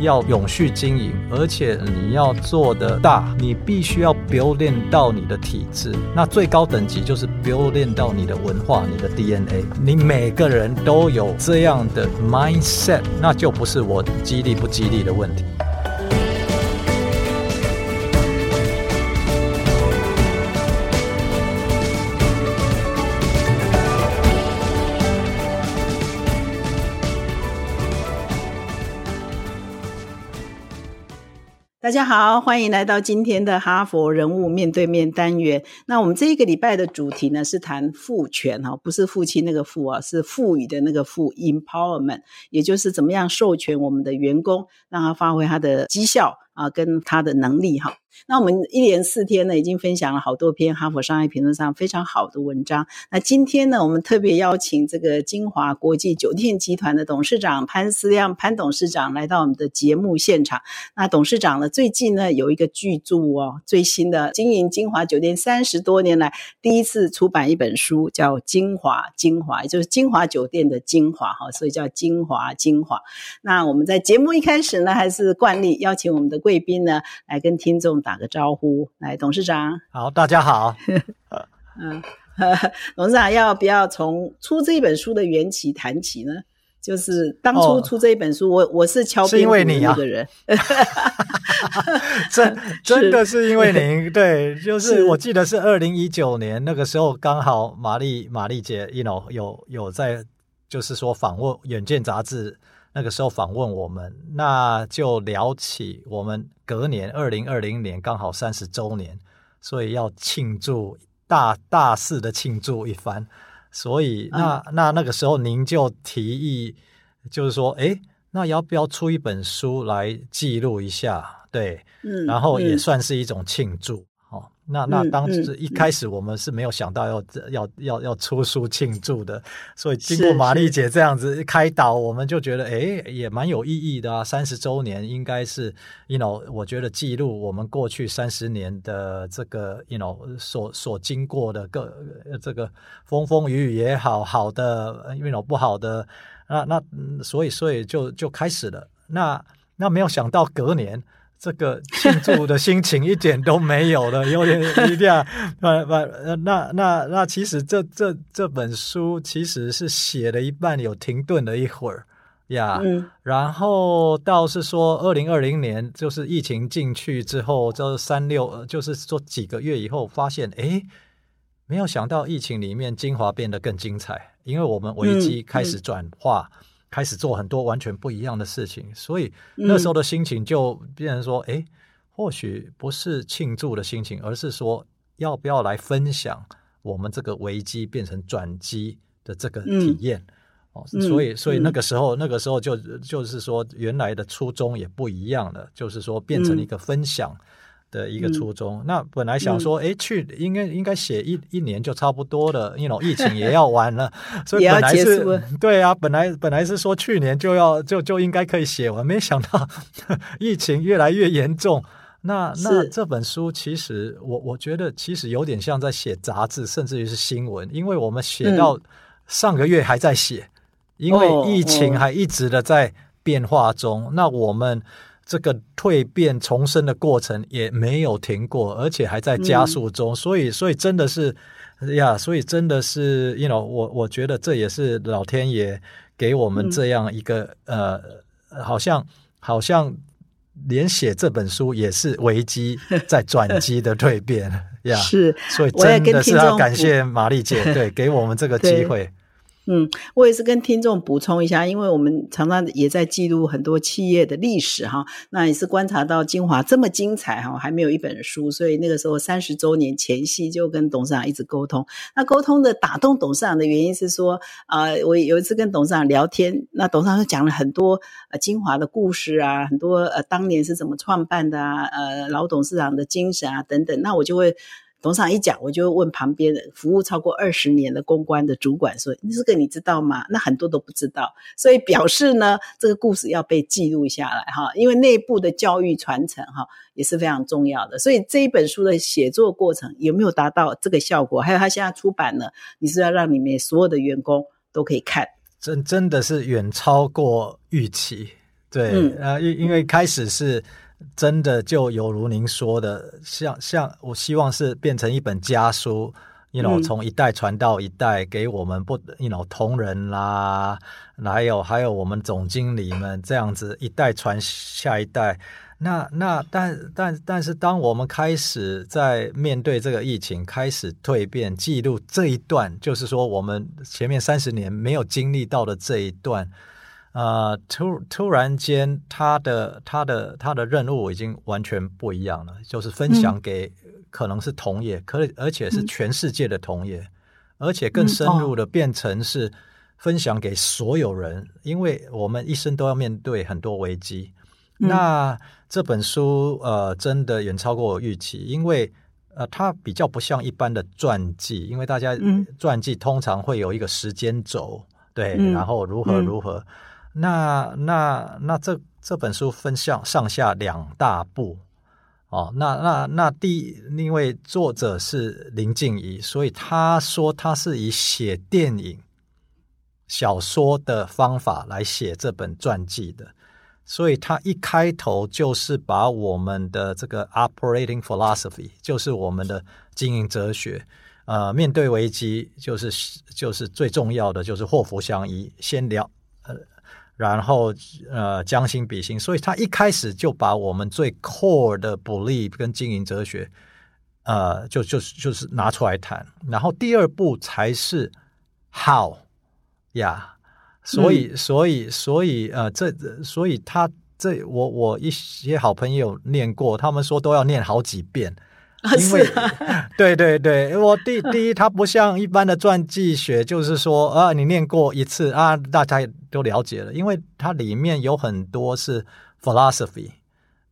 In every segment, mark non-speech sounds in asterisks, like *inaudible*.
要永续经营，而且你要做的大，你必须要 building 到你的体制。那最高等级就是 building 到你的文化、你的 DNA。你每个人都有这样的 mindset，那就不是我激励不激励的问题。大家好，欢迎来到今天的哈佛人物面对面单元。那我们这一个礼拜的主题呢是谈赋权哈，不是父亲那个父啊，是赋予的那个赋，empowerment，也就是怎么样授权我们的员工，让他发挥他的绩效啊，跟他的能力哈。那我们一连四天呢，已经分享了好多篇《哈佛商业评论》上非常好的文章。那今天呢，我们特别邀请这个金华国际酒店集团的董事长潘思亮潘董事长来到我们的节目现场。那董事长呢，最近呢有一个巨著哦，最新的经营金华酒店三十多年来第一次出版一本书，叫《金华精华》，也就是金华酒店的精华哈，所以叫金华精华。那我们在节目一开始呢，还是惯例邀请我们的贵宾呢来跟听众。打个招呼，来，董事长。好，大家好。*laughs* 嗯，*laughs* 董事长要不要从出这一本书的缘起谈起呢？就是当初出这一本书，我我是敲边鼓的人。*laughs* 真真的是因为您，对，就是我记得是二零一九年那个时候，刚好玛丽玛丽姐，you know，有有在，就是说访问《远见》杂志。那个时候访问我们，那就聊起我们隔年二零二零年刚好三十周年，所以要庆祝大大肆的庆祝一番。所以那那那个时候您就提议，就是说，哎，那要不要出一本书来记录一下？对，嗯，然后也算是一种庆祝。那那当时一开始我们是没有想到要要要要出书庆祝的，所以经过玛丽姐这样子开导，我们就觉得哎也蛮有意义的啊。三十周年应该是，you know，我觉得记录我们过去三十年的这个，you know，所所经过的各这个风风雨雨也好，好的，you know，不好的，那那所以所以就就开始了。那那没有想到隔年。这个庆祝的心情一点都没有了，有点 *laughs* 一点不不，那那那其实这这这本书其实是写了一半，有停顿了一会儿呀。然后倒是说，二零二零年就是疫情进去之后，这三六就是说几个月以后，发现哎，没有想到疫情里面精华变得更精彩，因为我们危机开始转化。开始做很多完全不一样的事情，所以那时候的心情就变成说：哎，或许不是庆祝的心情，而是说要不要来分享我们这个危机变成转机的这个体验哦。所以，所以那个时候，那个时候就就是说，原来的初衷也不一样了，就是说变成一个分享。的一个初衷。那本来想说，哎，去应该应该写一一年就差不多了，因为疫情也要 *laughs* 完了，所以本来是，*laughs* 对啊，本来本来是说去年就要就就应该可以写完，没想到 *laughs* 疫情越来越严重。那那这本书其实我我觉得其实有点像在写杂志，甚至于是新闻，因为我们写到上个月还在写，因为疫情还一直的在变化中。那我们。这个蜕变重生的过程也没有停过，而且还在加速中，所以，所以真的是呀，所以真的是，you know，我我觉得这也是老天爷给我们这样一个呃，好像好像连写这本书也是危机在转机的蜕变。*laughs* 呀，是，所以真的是要感谢玛丽姐，对，给我们这个 *laughs* 机会。嗯，我也是跟听众补充一下，因为我们常常也在记录很多企业的历史哈，那也是观察到精华这么精彩哈，还没有一本书，所以那个时候三十周年前夕就跟董事长一直沟通。那沟通的打动董事长的原因是说，啊，我有一次跟董事长聊天，那董事长就讲了很多呃精华的故事啊，很多呃当年是怎么创办的啊，呃老董事长的精神啊等等，那我就会。董事长一讲，我就问旁边的服务超过二十年的公关的主管说：“这个你知道吗？”那很多都不知道，所以表示呢，这个故事要被记录下来哈，*laughs* 因为内部的教育传承哈也是非常重要的。所以这一本书的写作过程有没有达到这个效果？还有他现在出版了，你是要让里面所有的员工都可以看，真真的是远超过预期。对，呃，因因为开始是真的就犹如您说的，像像我希望是变成一本家书，you know，从一代传到一代，给我们不，you know，同仁啦，还有还有我们总经理们这样子一代传下一代。那那但但但是，当我们开始在面对这个疫情，开始蜕变，记录这一段，就是说我们前面三十年没有经历到的这一段，呃，突突然间，他的他的他的任务已经完全不一样了，就是分享给可能是同业，可而且是全世界的同业，而且更深入的变成是分享给所有人，因为我们一生都要面对很多危机。那这本书呃，真的远超过我预期，因为呃，它比较不像一般的传记，因为大家传记通常会有一个时间轴，对，然后如何如何。那那那这这本书分向上下两大部哦，那那那第因为作者是林静怡，所以他说他是以写电影小说的方法来写这本传记的。所以他一开头就是把我们的这个 operating philosophy，就是我们的经营哲学，呃，面对危机就是就是最重要的就是祸福相依，先聊，然后呃将心比心。所以他一开始就把我们最 core 的 belief 跟经营哲学，呃，就就是就是拿出来谈。然后第二步才是 how 呀。所以，所以，所以，呃，这，所以他这，我我一些好朋友念过，他们说都要念好几遍，因为，*laughs* 对对对，我第第一，它不像一般的传记学，就是说啊，你念过一次啊，大家都了解了，因为它里面有很多是 philosophy，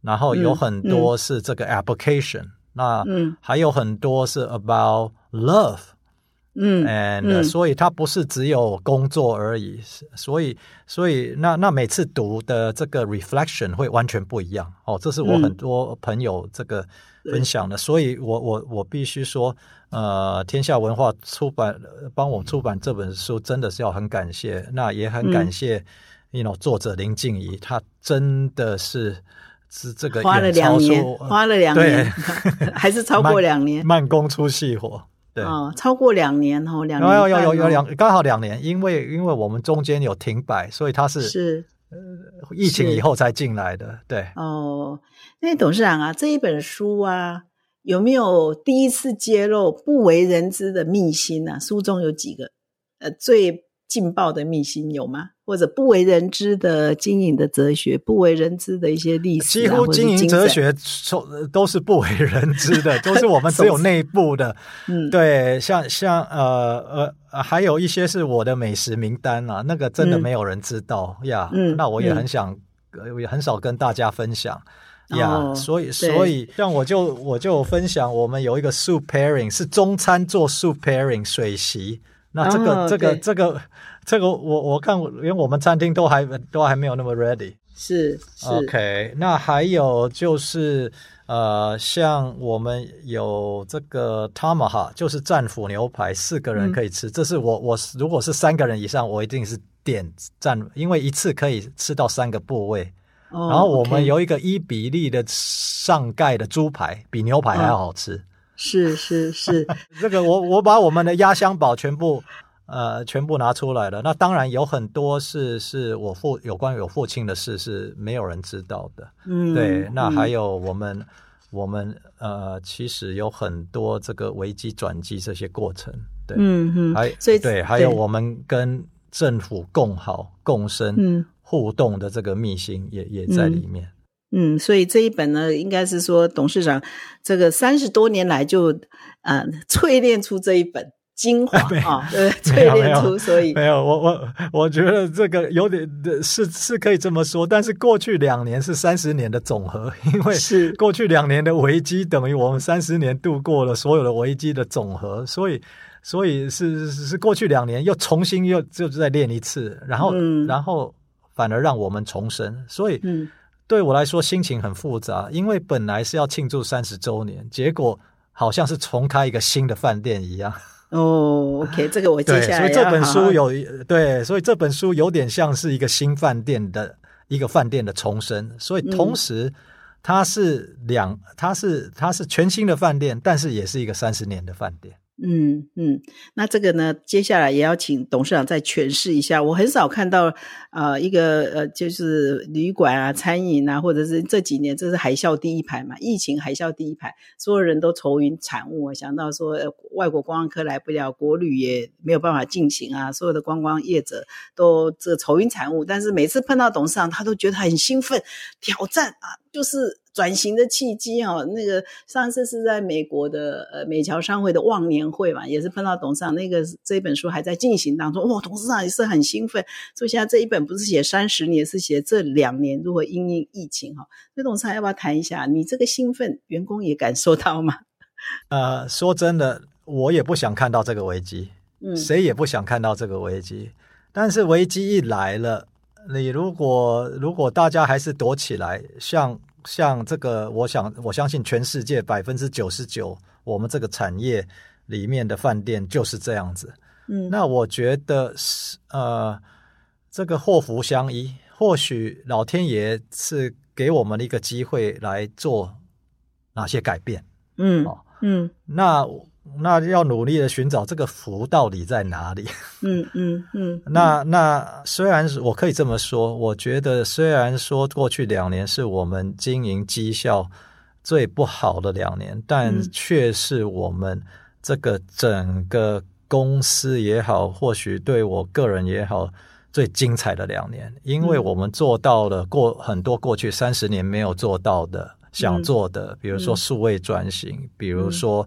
然后有很多是这个 application，那还有很多是 about love。嗯，and。所以它不是只有工作而已，所以所以那那每次读的这个 reflection 会完全不一样。哦，这是我很多朋友这个分享的，所以我我我必须说，呃，天下文化出版帮我出版这本书，真的是要很感谢，那也很感谢，you know 作者林静怡，她真的是是这个花了两年，花了两年，*laughs* 还是超过两年，*laughs* 慢工出细活。哦，超过两年哦，两年有有有有两刚好两年，因为因为我们中间有停摆，所以他是是呃疫情以后才进来的。对哦，那董事长啊，这一本书啊，有没有第一次揭露不为人知的秘辛呢？书中有几个呃最劲爆的秘辛有吗？或者不为人知的经营的哲学，不为人知的一些历史，几乎经营哲学都都是不为人知的，都是我们只有 *laughs* 内部的。嗯，对，像像呃呃，还有一些是我的美食名单啊，那个真的没有人知道呀。嗯，那我也很想，也很少跟大家分享呀。所以所以，像我就我就分享，我们有一个 soup pairing 是中餐做 soup pairing 水席。那这个这个这个这个，我我看连我们餐厅都还都还没有那么 ready。是，OK。那还有就是呃，像我们有这个 Tomahawk，就是战斧牛排，四个人可以吃。这是我我如果是三个人以上，我一定是点战，因为一次可以吃到三个部位。然后我们有一个一比例的上盖的猪排，比牛排还要好吃。是是是，*laughs* 这个我我把我们的压箱宝全部呃全部拿出来了。那当然有很多事是我父有关于我父亲的事是没有人知道的。嗯，对。那还有我们我们呃其实有很多这个危机转机这些过程。对，嗯嗯。还所以对，还有我们跟政府共好共生互动的这个秘辛也也在里面。嗯，所以这一本呢，应该是说董事长这个三十多年来就呃淬炼出这一本精华啊，*laughs* 对，淬炼出，所以没有我我我觉得这个有点是是可以这么说，但是过去两年是三十年的总和，因为是过去两年的危机等于我们三十年度过了所有的危机的总和，所以所以是是过去两年又重新又就再练一次，然后然后反而让我们重生，所以嗯。对我来说心情很复杂，因为本来是要庆祝三十周年，结果好像是重开一个新的饭店一样。哦，OK，这个我接下来所以这本书有对，所以这本书有点像是一个新饭店的一个饭店的重生，所以同时它是两，它是它是全新的饭店，但是也是一个三十年的饭店。嗯嗯，那这个呢，接下来也要请董事长再诠释一下。我很少看到呃一个呃就是旅馆啊、餐饮啊，或者是这几年这是海啸第一排嘛，疫情海啸第一排，所有人都愁云惨雾。想到说外国观光客来不了，国旅也没有办法进行啊，所有的观光业者都这愁云惨雾。但是每次碰到董事长，他都觉得很兴奋，挑战啊，就是。转型的契机哦，那个上次是在美国的呃美侨商会的忘年会嘛，也是碰到董事长，那个这本书还在进行当中，哇，董事长也是很兴奋。所以现在这一本不是写三十年，是写这两年如何因应疫情哈。所以董事长要不要谈一下，你这个兴奋，员工也感受到吗？*laughs* 呃，说真的，我也不想看到这个危机，嗯，谁也不想看到这个危机。但是危机一来了，你如果如果大家还是躲起来，像。像这个，我想我相信全世界百分之九十九，我们这个产业里面的饭店就是这样子。嗯，那我觉得是呃，这个祸福相依，或许老天爷是给我们一个机会来做哪些改变。嗯，哦，嗯，那。那要努力的寻找这个福到底在哪里？嗯嗯嗯。那那虽然我可以这么说，我觉得虽然说过去两年是我们经营绩效最不好的两年，但却是我们这个整个公司也好，或许对我个人也好，最精彩的两年，因为我们做到了过很多过去三十年没有做到的、想做的，比如说数位转型，比如说。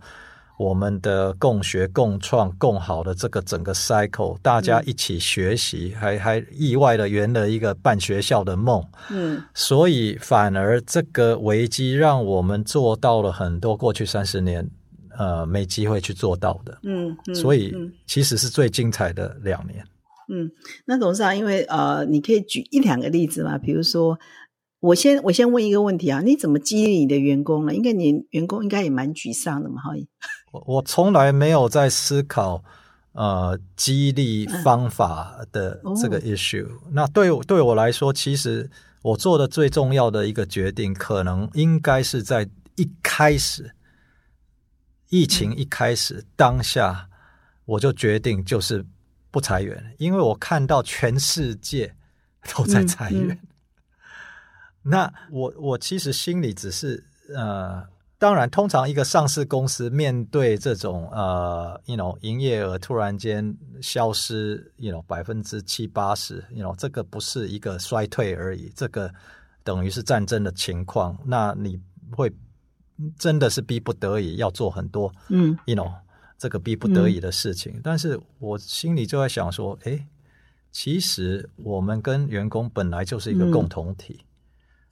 我们的共学、共创、共好的这个整个 cycle，大家一起学习，还还意外的圆了一个办学校的梦。嗯，所以反而这个危机让我们做到了很多过去三十年呃没机会去做到的。嗯，所以其实是最精彩的两年。嗯，那董事长，因为呃，你可以举一两个例子嘛，比如说。我先我先问一个问题啊，你怎么激励你的员工呢？应该你员工应该也蛮沮丧的嘛，哈。我我从来没有在思考呃激励方法的这个 issue。那对对我来说，其实我做的最重要的一个决定，可能应该是在一开始疫情一开始当下，我就决定就是不裁员，因为我看到全世界 *laughs* 都在裁员。*laughs* 那我我其实心里只是呃，当然，通常一个上市公司面对这种呃，you know，营业额突然间消失，you know，百分之七八十，you know，这个不是一个衰退而已，这个等于是战争的情况。那你会真的是逼不得已要做很多，嗯，you know，这个逼不得已的事情。但是我心里就在想说，哎，其实我们跟员工本来就是一个共同体。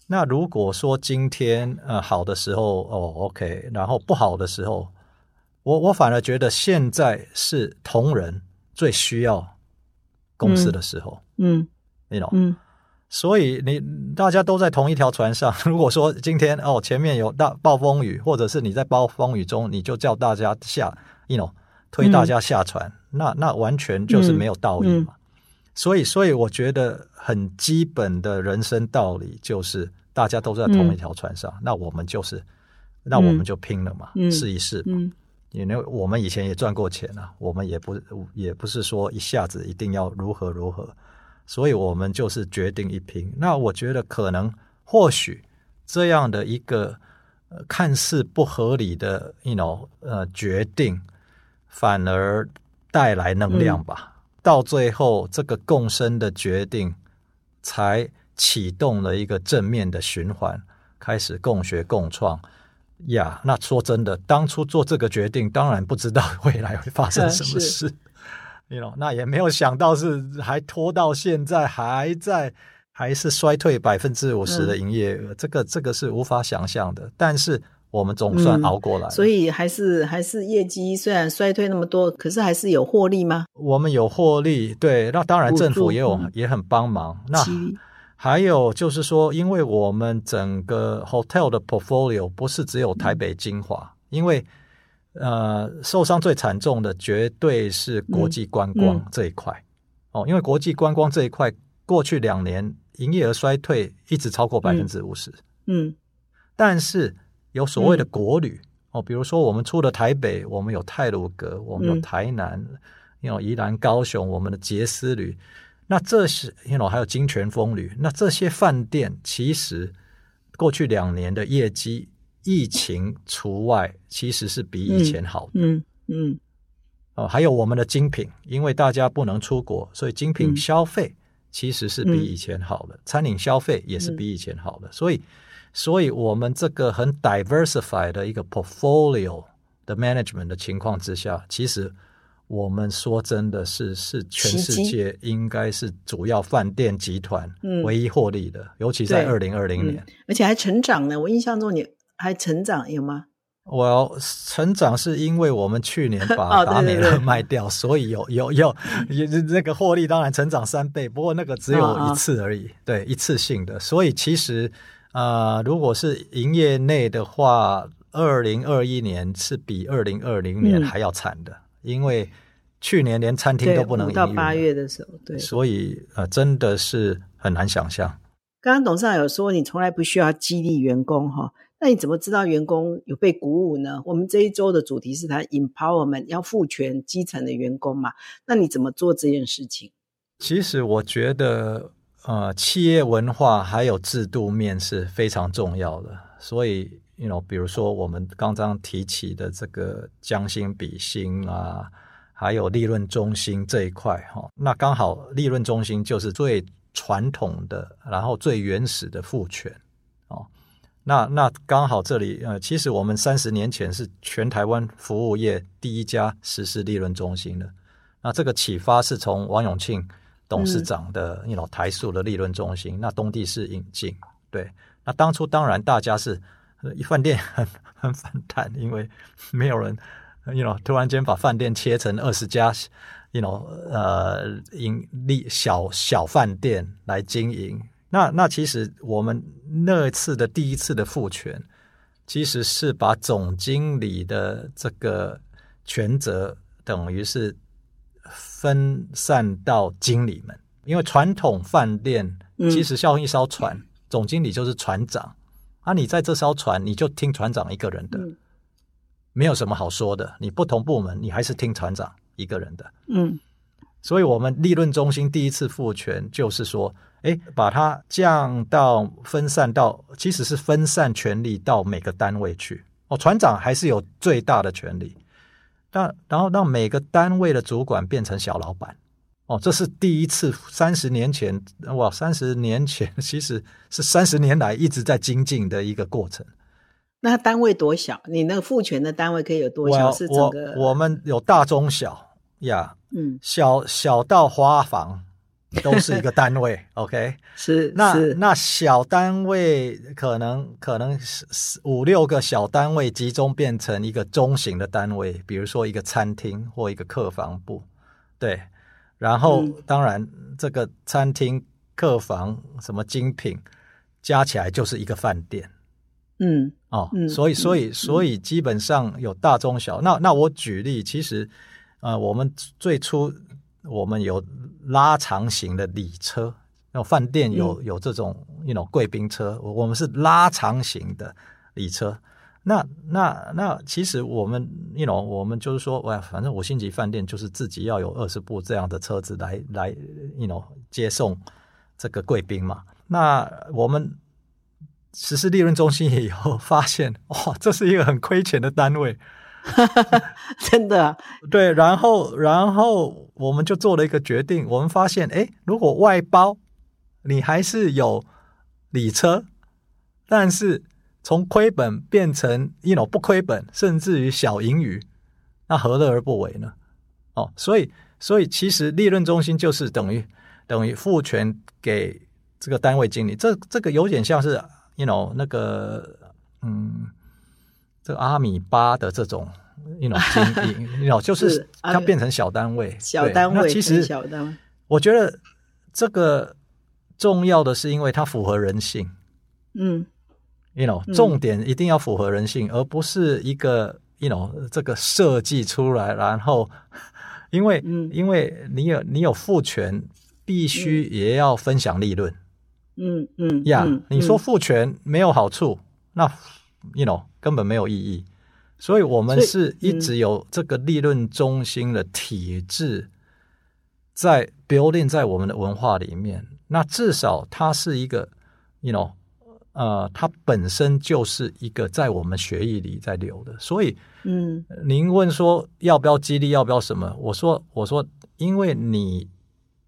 那如果说今天呃好的时候哦 OK，然后不好的时候，我我反而觉得现在是同仁最需要公司的时候，嗯，你懂，嗯，所以你大家都在同一条船上。*laughs* 如果说今天哦前面有大暴风雨，或者是你在暴风雨中，你就叫大家下，你懂，推大家下船，那那完全就是没有道义嘛。所以，所以我觉得很基本的人生道理就是，大家都在同一条船上，那我们就是，那我们就拼了嘛，试一试。嗯，因为我们以前也赚过钱啊，我们也不也不是说一下子一定要如何如何，所以我们就是决定一拼。那我觉得可能或许这样的一个看似不合理的，you know，呃，决定反而带来能量吧。到最后，这个共生的决定才启动了一个正面的循环，开始共学共创呀。那说真的，当初做这个决定，当然不知道未来会发生什么事，*laughs* 你 know，那也没有想到是还拖到现在，还在还是衰退百分之五十的营业额，这个这个是无法想象的。但是。我们总算熬过来，所以还是还是业绩虽然衰退那么多，可是还是有获利吗？我们有获利，对，那当然政府也有也很帮忙。那还有就是说，因为我们整个 hotel 的 portfolio 不是只有台北精华，因为呃受伤最惨重的绝对是国际观光这一块哦，因为国际观光这一块过去两年营业额衰退一直超过百分之五十。嗯但是有所谓的国旅、哦，比如说我们出了台北，我们有泰鲁阁，我们有嗯。台南，有宜兰、高雄，我们的杰斯旅，那这是 you know 还有金泉风旅，那这些饭店其实过去两年的业绩，疫情除外，其实是比以前好的。嗯嗯哦，还有我们的精品，因为大家不能出国，所以精品嗯。消费其实是比以前好的，餐饮消费也是比以前好的，所以，所以我们这个很 diversified 的一个 portfolio 的 management 的情况之下，其实我们说真的是是全世界应该是主要饭店集团嗯唯一获利的，尤其在二零二零年。而且还成长呢。我印象中你还成长有吗？我要成长是因为我们去年 *laughs* 哦把达美乐对对对卖掉，所以有有有也 *laughs* 那个获利当然成长三倍，不过那个只有一次而已，对，一次性的。所以其实呃，如果是营业内的话，二零二一年是比二零二零年嗯还要惨的，因为去年连餐厅，都不能五到八月的时候，对。所以呃，真的是很难想象。刚刚董事长有说，你从来不需要激励员工哈，那你怎么知道员工有被鼓舞呢？我们这一周的主题是谈 empowerment，要赋权基层的员工嘛？那你怎么做这件事情？其实我觉得，呃，企业文化还有制度面是非常重要的。所以，you know，比如说我们刚刚提起的这个将心比心啊，还有利润中心这一块，哈、那刚好利润中心就是最传统的，然后最原始的父权，哦。那那刚好这里，呃，其实我们三十年前是全台湾服务业第一家实施利润中心的。那这个启发是从王永庆董事长的，你 you know 台塑的利润中心，那东地是引进。对，那当初当然大家是一饭店很 *laughs* 很反弹，因为没有人，you know 突然间把饭店切成二十家，you know 呃盈利小小饭店来经营。那那其实我们那次的第一次的复权，其实是把总经理的这个权责等于是分散到经理们，因为传统饭店嗯。其实像一艘船，总经理就是船长，啊，你在这艘船你就听船长一个人的，嗯。没有什么好说的。你不同部门你还是听船长一个人的，嗯。所以我们利润中心第一次赋权就是说，哎，把它降到分散到，其实是分散权力到每个单位去。哦，船长还是有最大的权力，但然后让每个单位的主管变成小老板。哦，这是第一次，三十年前哇，三十年前其实是三十年来一直在精进的一个过程。那单位多小？你那个赋权的单位可以有多小？是整个我们有大中小呀，嗯小小到花房都是一个单位，*laughs* OK。是那是那小单位可能可能是是五六个小单位集中变成一个中型的单位，比如说一个餐厅或一个客房部，对。然后、嗯当然这个餐厅、客房什么精品加起来就是一个饭店嗯哦。嗯所以所嗯以所以基本上有大中小。那那我举例，其实呃，我们最初我们有拉长型的礼车，那饭店有、有这种 you know 贵宾车，我我们是拉长型的礼车。那那那其实我们，you know，我们就是说，哇，反正五星级饭店就是自己要有二十部这样的车子来来，you know，接送这个贵宾嘛。那我们实施利润中心以后，发现哇，这是一个很亏钱的单位。*laughs* 真的对，然后然后我们就做了一个决定，我们发现，哎，如果外包，你还是有礼车，但是从亏本变成一 you know 不亏本，甚至于小盈余，那何乐而不为呢？哦，所以所以其实利润中心就是等于等于赋权给这个单位经理，这这个有点像是 you know 那个嗯，这个阿米巴的这种。you know 经营，you know 就是它变成小单位，小单位那其实小单位，我觉得这个重要的是因为它符合人性。嗯，you know，嗯。重点一定要符合人性，而不是一个 you know 这个设计出来，然后 *laughs* 因为、嗯。因为你有你有赋权，必须也要分享利润，嗯嗯呀嗯，你说嗯。父权没有好处，那 you know 根本没有意义。所以我们是一直有这个利润中心的体制在 building 在我们的文化里面。那至少它是一个，you know，呃，它本身就是一个在我们血液里在流的。所以嗯您问说要不要激励，要不要什么？我说，我说，因为你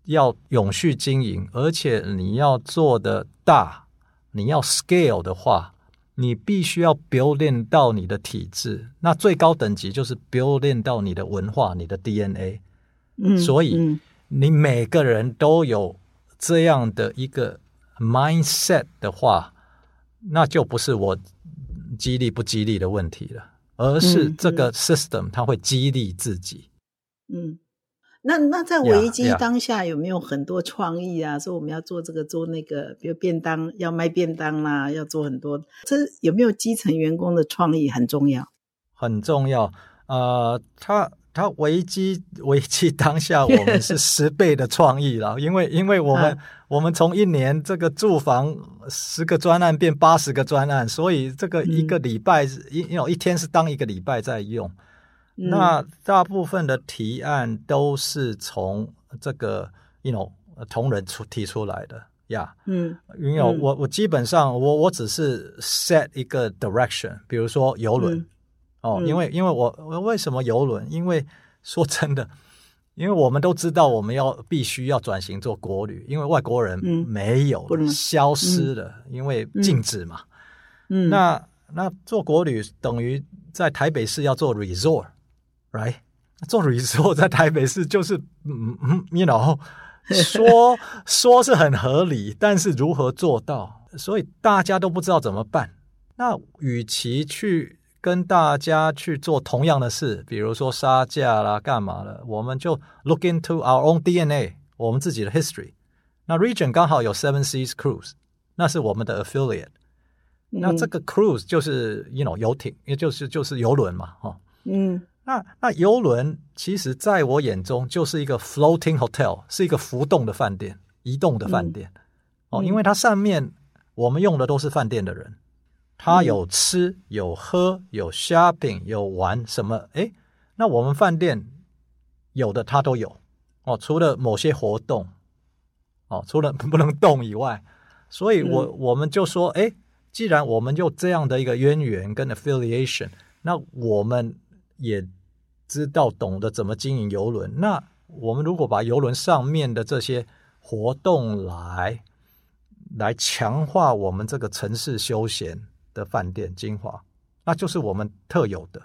要永续经营，而且你要做的大，你要 scale 的话，你必须要 build in 到你的体制。那最高等级就是 build in 到你的文化、你的 DNA。嗯，所以嗯你每个人都有这样的一个 mindset 的话，那就不是我激励不激励的问题了，而是嗯这个 system 它会激励自己。嗯，那那在危机当下有没有很多创意啊？说我们要做这个做那个，比如便当要卖便当啦，要做很多，这有没有基层员工的创意很重要？很重要。呃，他他危机危机当下，我们是十倍的创意了，因为因为我们、嗯我们从一年这个住房十个专案变八十个专案，所以这个一个礼拜一有一天是当一个礼拜在用。嗯。那大部分的提案都是从这个 you know 同仁出提出来的呀。嗯因为我嗯。我我基本上我我只是 set 一个 direction，比如说游轮、嗯。哦，嗯。因为因为我我为什么游轮？因为说真的，因为我们都知道我们要必须要转型做国旅，因为外国人嗯。没有、消失了，因为禁止嘛。嗯，那那做国旅等于在台北市要做 right 那这种在台北市就是嗯嗯 you know 说 *laughs* 说是很合理但是如何做到？所以大家都不知道怎么办。那与其去跟大家去做同样的事比如说杀价啦干嘛了我们就 look into our own dna 我们自己的 history 那 region 刚好有 seven seas cruise 那是我们的 affiliate 那这个 cruise 就是 you know 游艇也就是就是游轮嘛哈。嗯。那那游轮其实在我眼中就是一个 floating hotel，是一个浮动的饭店，移动的饭店。哦，嗯因为它上面我们用的都是饭店的人，他有吃有喝有 shopping 有玩什么？诶，那我们饭店有的他都有哦，除了某些活动哦，除了 *laughs* 不能动以外，所以我、我们就说，诶，既然我们有这样的一个渊源跟 affiliation，那我们也知道懂得怎么经营游轮。那我们如果把游轮上面的这些活动来来强化我们这个城市休闲的饭店精华，那就是我们特有的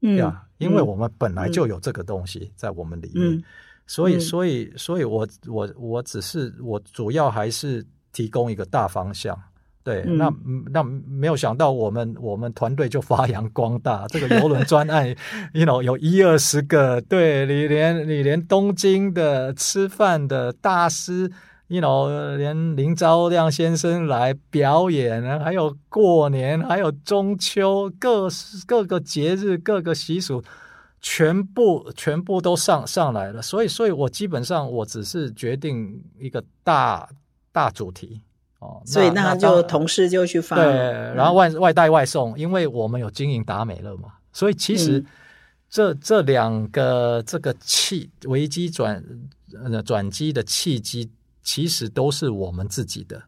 嗯呀，因为我们本来就有这个东西在我们里面。嗯所以，嗯所以，所以我我我只是我主要还是提供一个大方向，对，嗯那那没有想到我们我们团队就发扬光大，这个游轮专案，you know 有一二十个，对你连你连东京的吃饭的大师，you know 连林昭亮先生来表演啊，还有过年，还有中秋，各各个节日各个习俗。全部全部都上上来了，所以所以我基本上我只是决定一个大大主题哦，所以那那就同事就去发对，然后外外带外送，因为我们有经营达美乐嘛，所以其实嗯这、这两个这个契危机转呃转机的契机，其实都是我们自己的，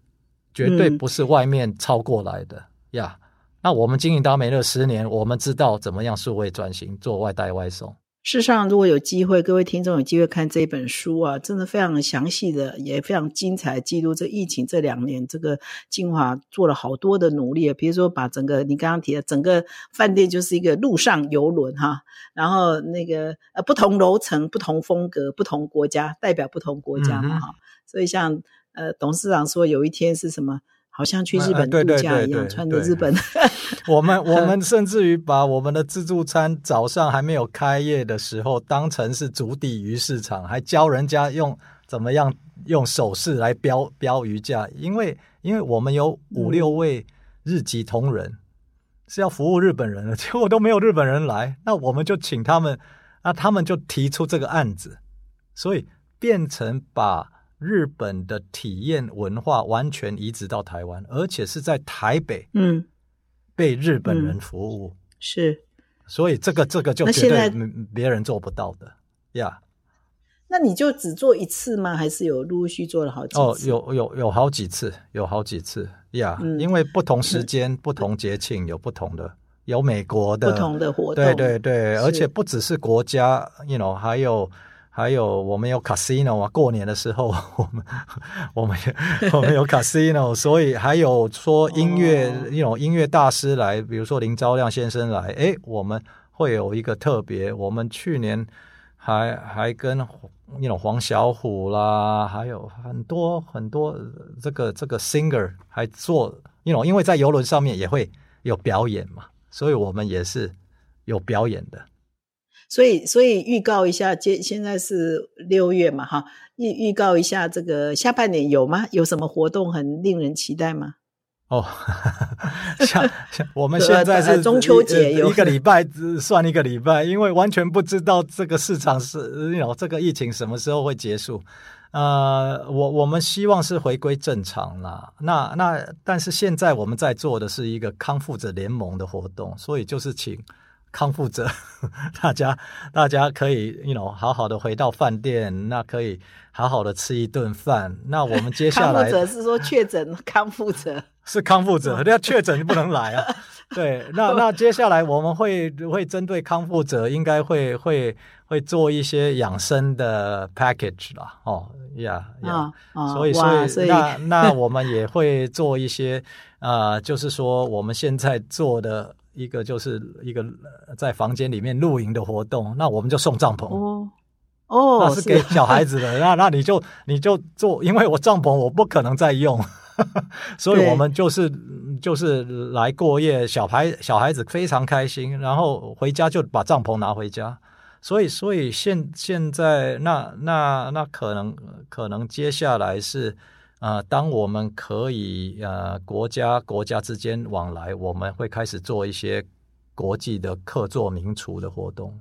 绝对嗯不是外面抄过来的呀。那我们经营达美乐十年，我们知道怎么样数位转型，做外带外送。事实上，如果有机会，各位听众有机会看这本书啊，真的非常详细的，也非常精彩，记录这疫情这两年，这个精华做了好多的努力。比如说，把整个你刚刚提的整个饭店就是一个陆上游轮哈，然后那个呃不同楼层、不同风格、不同国家，代表不同国家嘛哈。所以像呃董事长说，有一天是什么？好像去日本度假一样，穿着日本 *laughs* 我们我们 *laughs* 甚至于把我们的自助餐早上还没有开业的时候，当成是足底鱼市场，还教人家用怎么样用手势来标标鱼价，因为因为我们有五六位日籍同仁、是要服务日本人的，结果都没有日本人来，那我们就请他们，那他们就提出这个案子，所以变成把日本的体验文化完全移植到台湾，而且是在台北，嗯，被日本人服务，是，所以这个这个就绝对别人做不到的呀。那你就只做一次吗？还是有陆陆续做了好几次？哦，有有有好几次，有好几次呀。因为不同时间、不同节庆有不同的，有美国的不同的活动，对对对，而且不只是国家，you know，还有。还有我们有 casino 啊，过年的时候我们我们我们有 casino，所以还有说音乐那种音乐大师来，比如说林昭亮先生来，哎，我们会有一个特别。我们去年还还跟那种黄小虎啦，还有很多很多这个这个 singer 还做那种，因为在游轮上面也会有表演嘛，所以我们也是有表演的。所以，所以预告一下，接现在是六月嘛，哈，预预告一下这个下半年有吗？有什么活动很令人期待吗？哦，*laughs* 像像我们现在是中秋节有一个 *laughs* 礼拜，算一个礼拜，因为完全不知道这个市场是，有这个疫情什么时候会结束。呃，我我们希望是回归正常啦。那那，但是现在我们在做的是一个康复者联盟的活动，所以就是请。康复者，*laughs* 大家大家可以，you know，好好的回到饭店，那可以好好的吃一顿饭。那我们接下来，康复者是说确诊康复者 *laughs* 是康复者，要确诊就不能来啊。*laughs* 对，那那接下来我们会会针对康复者，应该会会会做一些养生的 package 啦。哦，呀呀，所以所以那那我们也会做一些啊，就是说我们现在做的。一个就是一个在房间里面露营的活动，那我们就送帐篷哦哦，那是给小孩子的，那那你就你就做，因为我帐篷我不可能再用，*laughs* 所以我们就是就是来过夜，小孩小孩子非常开心，然后回家就把帐篷拿回家，所以所以现现在那那那可能可能接下来是。啊，当我们可以呃国家国家之间往来，我们会开始做一些国际的客座名厨的活动。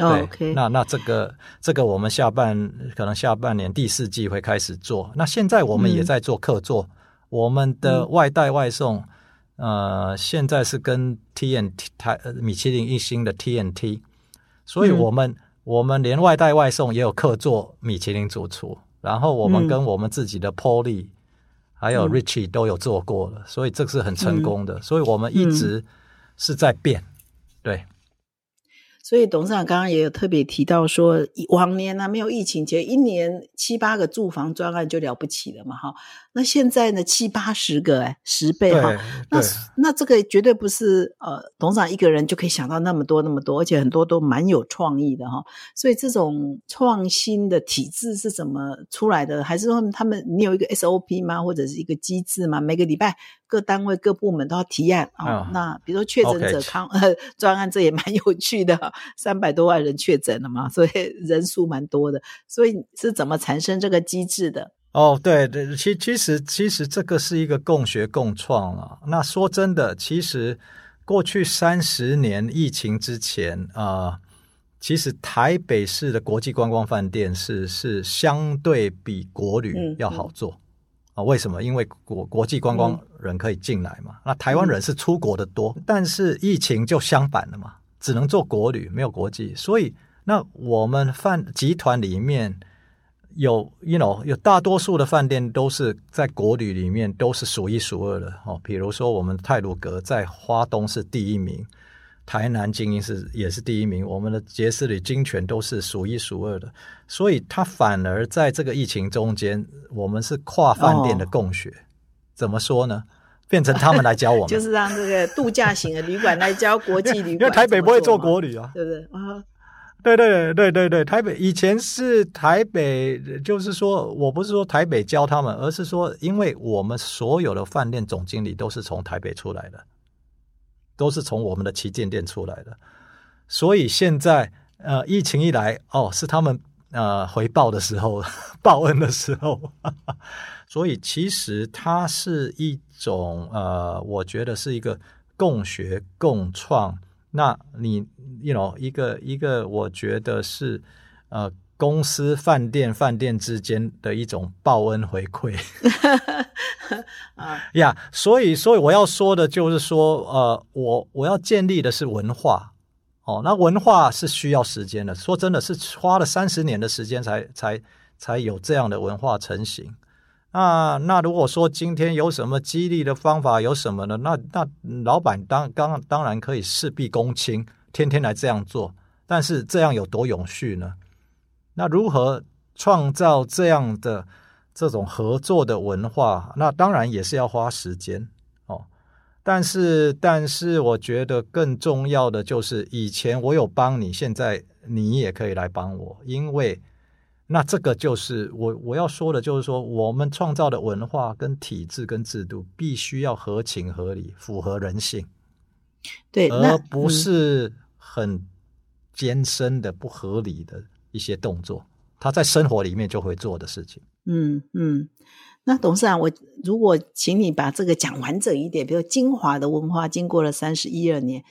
OK，那那这个这个我们下半可能下半年第四季会开始做。那现在我们也在做客座，我们的外带外送，呃，现在是跟 TNT 台米其林一星的 TNT，所以我们我们连外带外送也有客座米其林主厨。然后我们跟我们自己的 Polly，还有 Richie 都有做过了，所以这是很成功的。所以我们一直是在变，对。所以董事长刚刚也有特别提到说，往年呢没有疫情前，一年七八个住房专案就了不起了嘛，哈。那现在呢，七八十个，哎，十倍哈。那那这个绝对不是呃，董事长一个人就可以想到那么多那么多，而且很多都蛮有创意的哈。所以这种创新的体制是怎么出来的？还是说他们你有一个 SOP 吗？或者是一个机制吗？每个礼拜各单位各部门都要提案啊。那比如说确诊者康呃 *laughs* 专案，这也蛮有趣的，三百多万人确诊了嘛，所以 *laughs* 人数蛮多的。所以是怎么产生这个机制的？哦，对对，其其实其实这个是一个共学共创啊。那说真的，其实过去三十年疫情之前啊，其实台北市的国际观光饭店是是相对比国旅要好做啊。为什么？因为国国际观光人可以进来嘛。那台湾人是出国的多，但是疫情就相反了嘛，只能做国旅，没有国际。所以那我们饭集团里面。有，you know，有大多数的饭店都是在国旅里面都是数一数二的哦。比如说，我们泰鲁阁在花东是第一名，台南精英是也是第一名，我们的杰斯里金泉都是数一数二的。所以，它反而在这个疫情中间，我们是跨饭店的共学。怎么说呢？变成他们来教我们，*laughs* 就是让这个度假型的旅馆来教国际旅馆，*laughs* 因为台北不会做国旅啊，对不对啊？对对对对对，台北以前是台北，就是说我不是说台北教他们，而是说，因为我们所有的饭店总经理都是从台北出来的，都是从我们的旗舰店出来的，所以现在呃，疫情一来，哦，是他们呃回报的时候，*laughs* 报恩的时候，*laughs* 所以其实它是一种呃，我觉得是一个共学共创。那你，you know，一个一个，我觉得是，呃，公司、饭店、饭店之间的一种报恩回馈。*laughs* 啊，呀所以，所以我要说的就是说，呃，我我要建立的是文化。哦，那文化是需要时间的。说真的是花了三十年的时间才才才有这样的文化成型。那那如果说今天有什么激励的方法，有什么呢？那那老板当当当然可以事必躬亲，天天来这样做。但是这样有多永续呢？那如何创造这样的这种合作的文化？那当然也是要花时间哦。但是，但是我觉得更重要的就是，以前我有帮你，现在你也可以来帮我，因为那这个就是我我要说的，就是说我们创造的文化跟体制跟制度必须要合情合理，符合人性，对，而不是很。艰深的、不合理的一些动作，他在生活里面就会做的事情。嗯嗯，那董事长，我如果请你把这个讲完整一点，比如精华的文化，经过了三十一二年，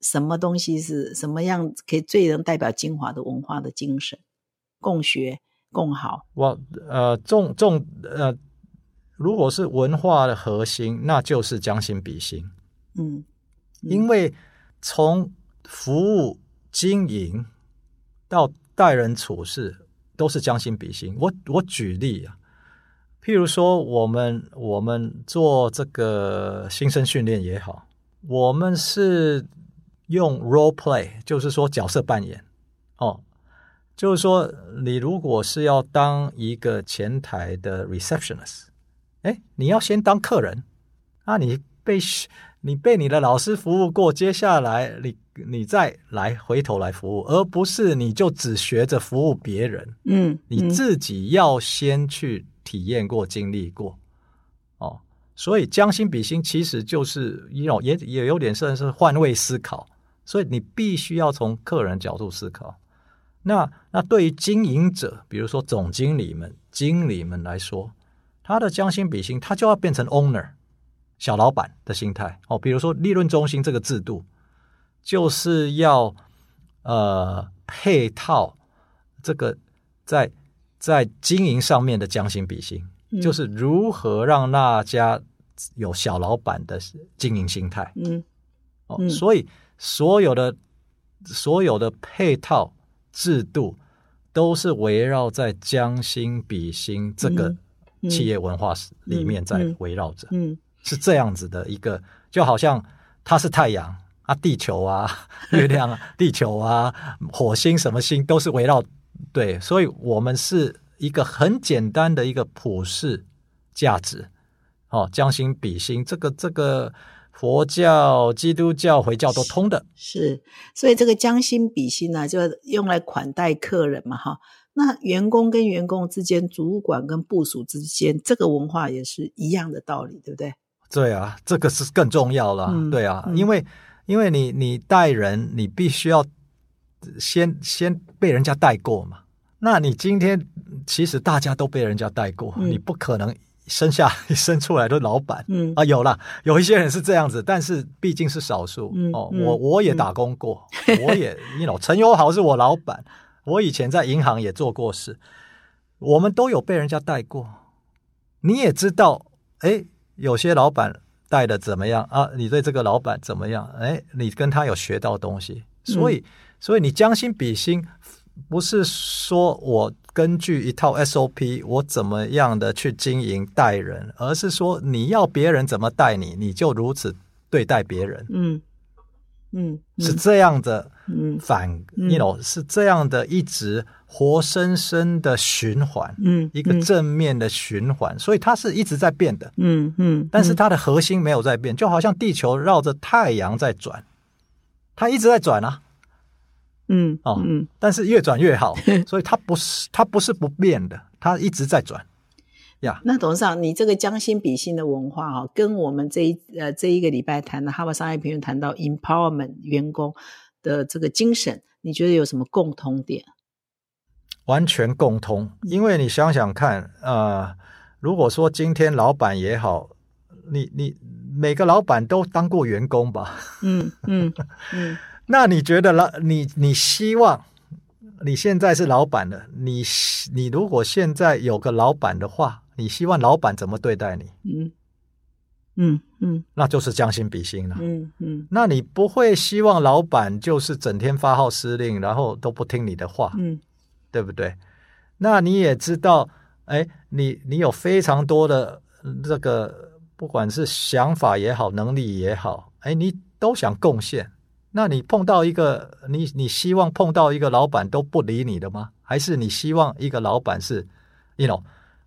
什么东西是什么样可以最能代表精华的文化的精神？共学共好。我呃，重重呃，如果是文化的核心，那就是将心比心。嗯，因为从服务。经营到待人处事都是将心比心。我我举例啊，譬如说我们我们做这个新生训练也好，我们是用 role play，就是说角色扮演哦，就是说你如果是要当一个前台的 receptionist，哎，你要先当客人啊，你被。你被你的老师服务过，接下来你你再来回头来服务，而不是你就只学着服务别人。嗯，你自己要先去体验过、经历过。哦，所以将心比心，其实就是一种也也有点算是换位思考。所以你必须要从客人角度思考。那那对于经营者，比如说总经理们、经理们来说，他的将心比心，他就要变成 owner。小老板的心态。哦，比如说利润中心这个制度，就是要呃配套这个在在经营上面的将心比心，就是如何让大家有小老板的经营心态。嗯，哦，所以所有的所有的配套制度都是围绕在将心比心这个企业文化里面在围绕着。嗯。是这样子的一个，就好像它是太阳啊、地球啊、*laughs* 月亮啊、*laughs* 地球啊、火星什么星都是围绕对，所以我们是一个很简单的一个普世价值哦，将心比心，这个这个佛教、基督教、回教都通的，是，所以这个将心比心呢，就用来款待客人嘛，哈。那员工跟员工之间，主管跟部属之间，这个文化也是一样的道理，对不对？对啊，这个是更重要了。对啊，因为因为你你带人，你必须要先先被人家带过嘛。那你今天其实大家都被人家带过，你不可能生下 *laughs* 生出来的老板。嗯啊，有了有一些人是这样子，但是毕竟是少数。哦，我我也打工过，我也你 know 陈友豪是我老板，我以前在银行也做过事，我们都有被人家带过。你也知道，哎。有些老板带的怎么样啊？你对这个老板怎么样？哎，你跟他有学到东西，所以，所以你将心比心，不是说我根据一套 SOP，我怎么样的去经营待人，而是说你要别人怎么待你，你就如此对待别人。嗯。嗯，是这样的，嗯，反，you know，是这样的，一直活生生的循环，嗯，一个正面的循环，所以它是一直在变的，嗯嗯，但是它的核心没有在变，就好像地球绕着太阳在转，它一直在转啊，嗯，哦，嗯，但是越转越好，*laughs* 所以它不是，它不是不变的，它一直在转。呀，那董事长，你这个将心比心的文化哈，跟我们这一呃这一个礼拜谈的《哈佛商业评论》谈到 empowerment 员工的这个精神，你觉得有什么共同点？完全共通，因为你想想看，呃，如果说今天老板也好，你你每个老板都当过员工吧？嗯嗯嗯，*laughs* 那你觉得老你你希望你现在是老板了，你你如果现在有个老板的话，你希望老板怎么对待你？嗯。嗯嗯。那就是将心比心了。嗯嗯。那你不会希望老板就是整天发号施令，然后都不听你的话，嗯对不对？那你也知道，哎，你你有非常多的这个，不管是想法也好，能力也好，哎，你都想贡献。那你碰到一个你你希望碰到一个老板都不理你的吗？还是你希望一个老板是，you know，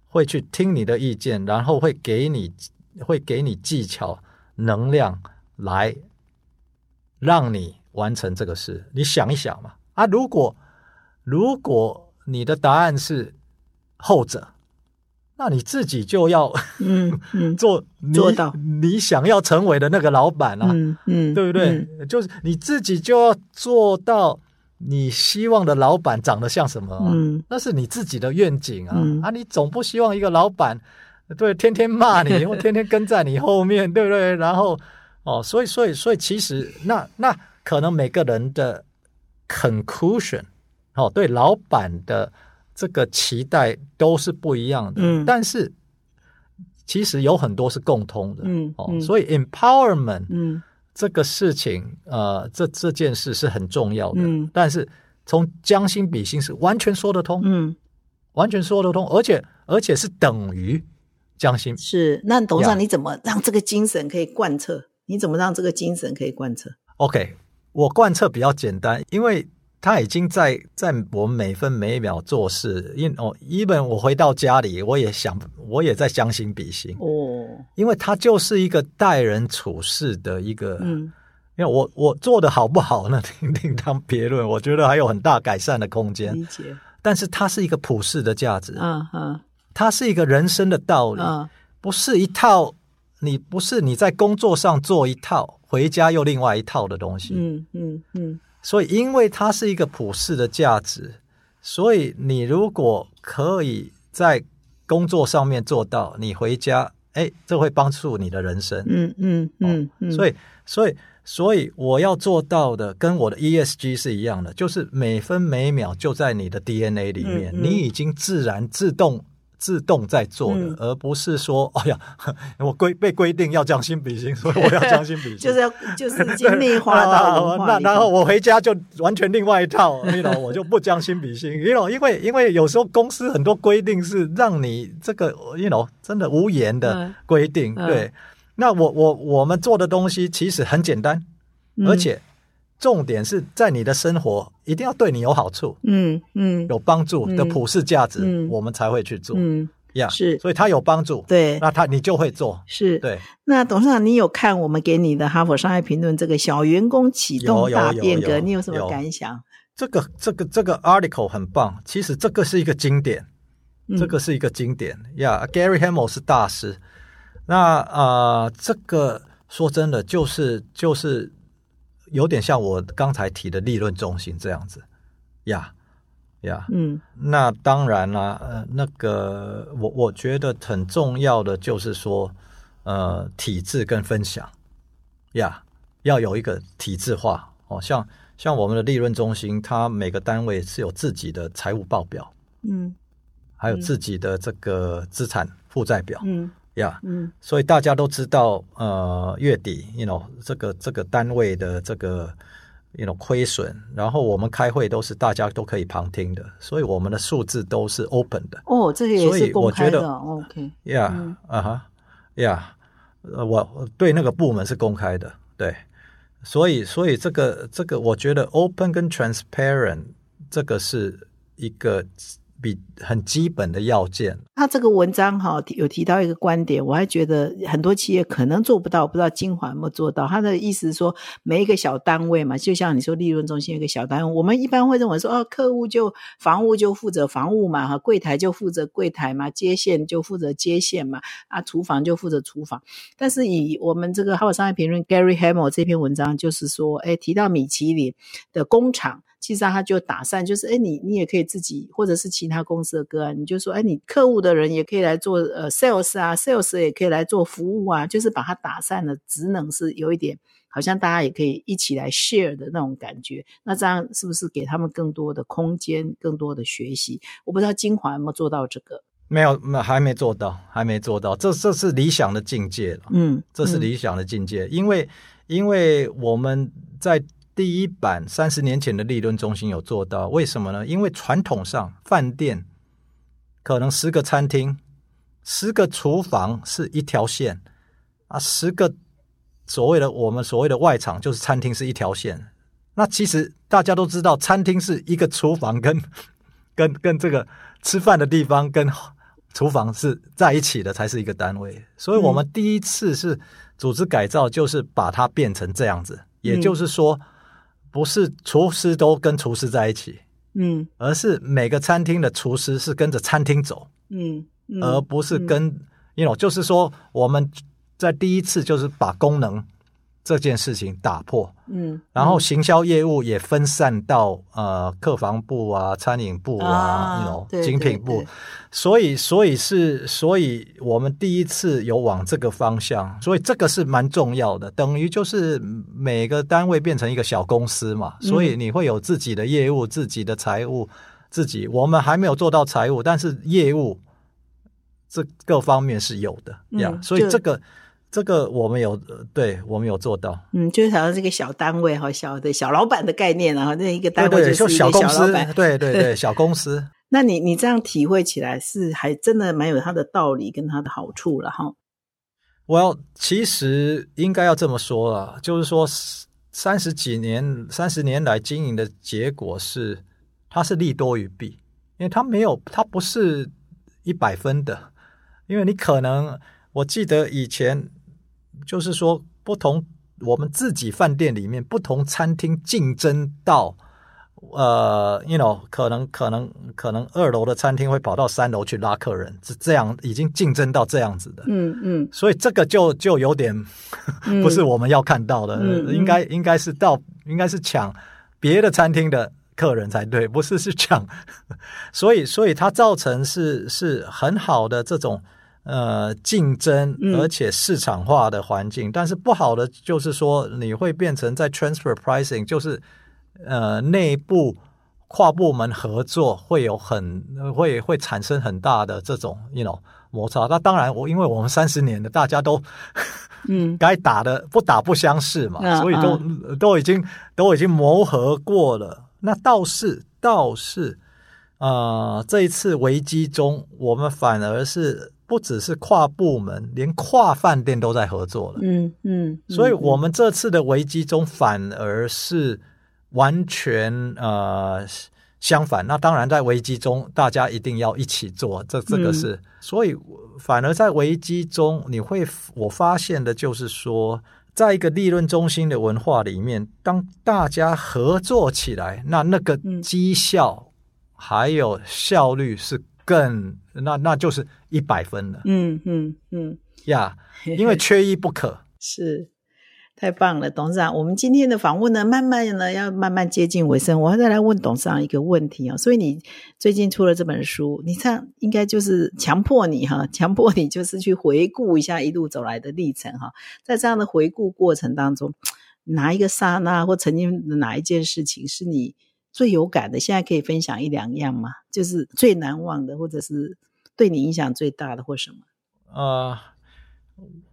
会去听你的意见，然后会给你会给你技巧、能量来让你完成这个事？你想一想嘛。啊，如果如果你的答案是后者，那你自己就要嗯嗯 *laughs* 做你做到你想要成为的那个老板啊。嗯嗯，对不对？就是你自己就要做到你希望的老板长得像什么、啊，嗯那是你自己的愿景啊、嗯啊！你总不希望一个老板对天天骂你，*laughs* 或天天跟在你后面，对不对？然后哦，所以所以所以其实那那可能每个人的 conclusion 哦，对老板的这个期待都是不一样的，嗯但是其实有很多是共通的，哦，嗯嗯所以 empowerment 嗯这个事情，呃，这这件事是很重要的，嗯但是从将心比心是完全说得通，嗯完全说得通，而且而且是等于将心。是。那董事呀长，你怎么让这个精神可以贯彻？你怎么让这个精神可以贯彻？OK，我贯彻比较简单，因为他已经在在我每分每秒做事，因哦，even 我回到家里，我也想，我也在将心比心，哦，因为他就是一个待人处事的一个，嗯因为我我做的好不好呢，*laughs* 另另当别论，我觉得还有很大改善的空间。理解。但是它是一个普世的价值，嗯嗯它是一个人生的道理，嗯不是一套。你不是你在工作上做一套，回家又另外一套的东西。嗯嗯嗯所以，因为它是一个普世的价值，所以你如果可以在工作上面做到，你回家，哎，这会帮助你的人生。嗯嗯嗯嗯，所以，所以，所以我要做到的，跟我的 ESG 是一样的，就是每分每秒就在你的 DNA 里面，嗯嗯你已经自然自动。自动在做的，嗯。而不是说，哎呀，*laughs* 我规被规定要将心比心，所以我要将心比心，*laughs* 就是要就是经历花到那 *laughs* 然后我回家就完全另外一套，你 know 我就不将心比心，你 know 因为因为有时候公司很多规定是让你这个 you know 真的无言的嗯。规定，嗯。对。那我我我们做的东西其实很简单，嗯。而且重点是在你的生活一定要对你有好处、嗯嗯有帮助的嗯普世价值，嗯我们才会去做嗯呀。是所以他有帮助，对那他你就会做，是。对。那董事长，你有看我们给你的《哈佛商业评论》这个小员工启动大变革，你有什么感想？这个这个这个 article 很棒，其实这个是一个经典，嗯这个是一个经典呀。Gary Hamel 是大师，那呃，这个说真的，就是就是有点像我刚才提的利润中心这样子。呀呀。嗯。那当然啦，呃，那个我我觉得很重要的就是说，呃，体制跟分享。呀要有一个体制化。哦，像像我们的利润中心，它每个单位是有自己的财务报表，嗯。还有自己的这个资产负债表。嗯呀嗯。所以大家都知道，呃，月底，you know，这个这个单位的这个，you know，亏损，然后我们开会都是大家都可以旁听的，所以我们的数字都是 open 的。哦，这个也所以是公我觉得开的哦，OK，呀嗯，啊哈，，yeah，，呃，我我对那个部门是公开的，对，所以所以这个这个，我觉得 open 跟 transparent 这个是一个比很基本的要件。他这个文章哈有提到一个观点，我还觉得很多企业可能做不到，不知道金华有没有做到。他的意思是说，每一个小单位嘛，就像你说利润中心一个小单位，我们一般会认为说，哦，客户就房屋就负责房务嘛，哈，柜台就负责柜台嘛，接线就负责接线嘛，啊，厨房就负责厨房。但是以我们这个《哈佛商业评论》Gary Hamel 这篇文章，就是说，哎，提到米其林的工厂。其实他就打散，就是哎，你你也可以自己，或者是其他公司的个案，你就说，哎，你客户的人也可以来做呃 sales 啊，sales 也可以来做服务啊，就是把它打散的职能是有一点，好像大家也可以一起来 share 的那种感觉。那这样是不是给他们更多的空间，更多的学习？我不知道金华有没有做到这个。没有，没还没做到，还没做到。这这是理想的境界了。嗯，这是理想的境界，因为因为我们在第一版三十年前的利润中心有做到，为什么呢？因为传统上饭店可能十个餐厅、十个厨房是一条线啊，十个所谓的我们所谓的外场就是餐厅是一条线。那其实大家都知道，餐厅是一个厨房跟跟跟这个吃饭的地方跟。厨房是在一起的，才是一个单位。所以，我们第一次是组织改造，就是把它变成这样子。也就是说，不是厨师都跟厨师在一起，嗯，而是每个餐厅的厨师是跟着餐厅走，嗯，而不是跟，you know，就是说我们在第一次就是把功能。这件事情打破，嗯，然后行销业务也分散到呃客房部啊、餐饮部啊、那种精品部，所以所以是所以我们第一次有往这个方向，所以这个是蛮重要的，等于就是每个单位变成一个小公司嘛，所以你会有自己的业务、自己的财务、自己，我们还没有做到财务，但是业务这各方面是有的呀，所以这个。这个我们有，对我们有做到。嗯，就是好像这个小单位哈，小的小老板的概念啊，那一个单位就是小公司，对对对，*laughs* 小公司。那你你这样体会起来是还真的蛮有它的道理跟它的好处了哈。我要其实应该要这么说了，就是说三十几年、三十年来经营的结果是，它是利多于弊，因为它没有，它不是一百分的，因为你可能我记得以前。就是说，不同我们自己饭店里面不同餐厅竞争到，呃，you know，可能可能可能二楼的餐厅会跑到三楼去拉客人，是这样，已经竞争到这样子的。嗯嗯，所以这个就就有点不是我们要看到的，应该应该是到应该是抢别的餐厅的客人才对，不是是抢。*laughs* 所以所以它造成是是很好的这种。呃，竞争而且市场化的环境，但是不好的就是说，你会变成在 transfer pricing，就是呃内部跨部门合作会有很会会产生很大的这种 you know 摩擦。那当然，我因为我们三十年的大家都嗯 *laughs* 该打的不打不相识嘛，所以都都已经都已经磨合过了。那倒是倒是啊，这一次危机中，我们反而是。不只是跨部门，连跨饭店都在合作了。嗯嗯，所以我们这次的危机中，反而是完全呃相反。那当然，在危机中，大家一定要一起做，这这个是。所以反而在危机中，你会我发现的就是说，在一个利润中心的文化里面，当大家合作起来，那那个绩效还有效率是。更那那就是一百分了。嗯嗯嗯呀，因为缺一不可。是，太棒了，董事长。我们今天的访问呢，慢慢呢要慢慢接近尾声。我要再来问董事长一个问题啊。所以你最近出了这本书，你这样应该就是强迫你哈，*laughs* 强迫你就是去回顾一下一路走来的历程哈。在这样的回顾过程当中，哪一个刹那或曾经哪一件事情是你？最有感的，现在可以分享一两样吗？就是最难忘的，或者是对你影响最大的，或什么？呃，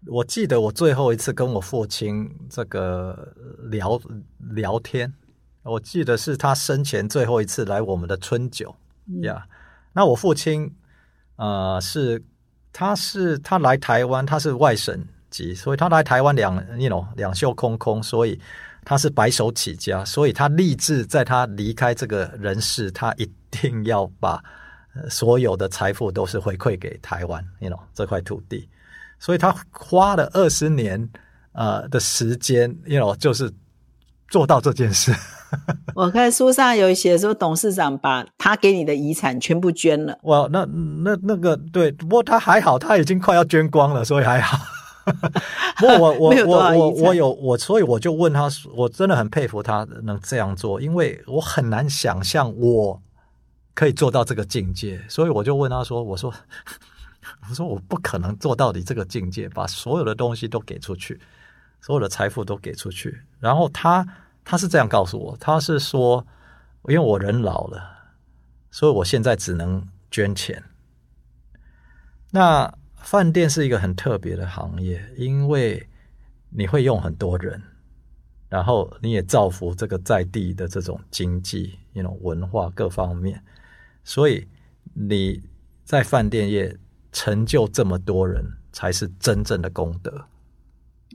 我记得我最后一次跟我父亲这个聊聊天，我记得是他生前最后一次来我们的春酒呀。那我父亲呃是他是他来台湾，他是外省籍，所以他来台湾两，you know 两袖空空，所以。他是白手起家，所以他立志在他离开这个人世，他一定要把所有的财富都是回馈给台湾，you know 这块土地。所以他花了二十年呃的时间，you know 就是做到这件事。*laughs* 我看书上有写说，董事长把他给你的遗产全部捐了。哇，那那那个对，不过他还好，他已经快要捐光了，所以还好。*laughs* 不过我我我我我有我，所以我就问他，我真的很佩服他能这样做，因为我很难想象我可以做到这个境界，所以我就问他说：“我说，*laughs* 我说我不可能做到你这个境界，把所有的东西都给出去，所有的财富都给出去。”然后他他是这样告诉我，他是说，因为我人老了，所以我现在只能捐钱。那饭店是一个很特别的行业，因为你会用很多人，然后你也造福这个在地的这种经济、那种文化各方面，所以你在饭店业成就这么多人，才是真正的功德。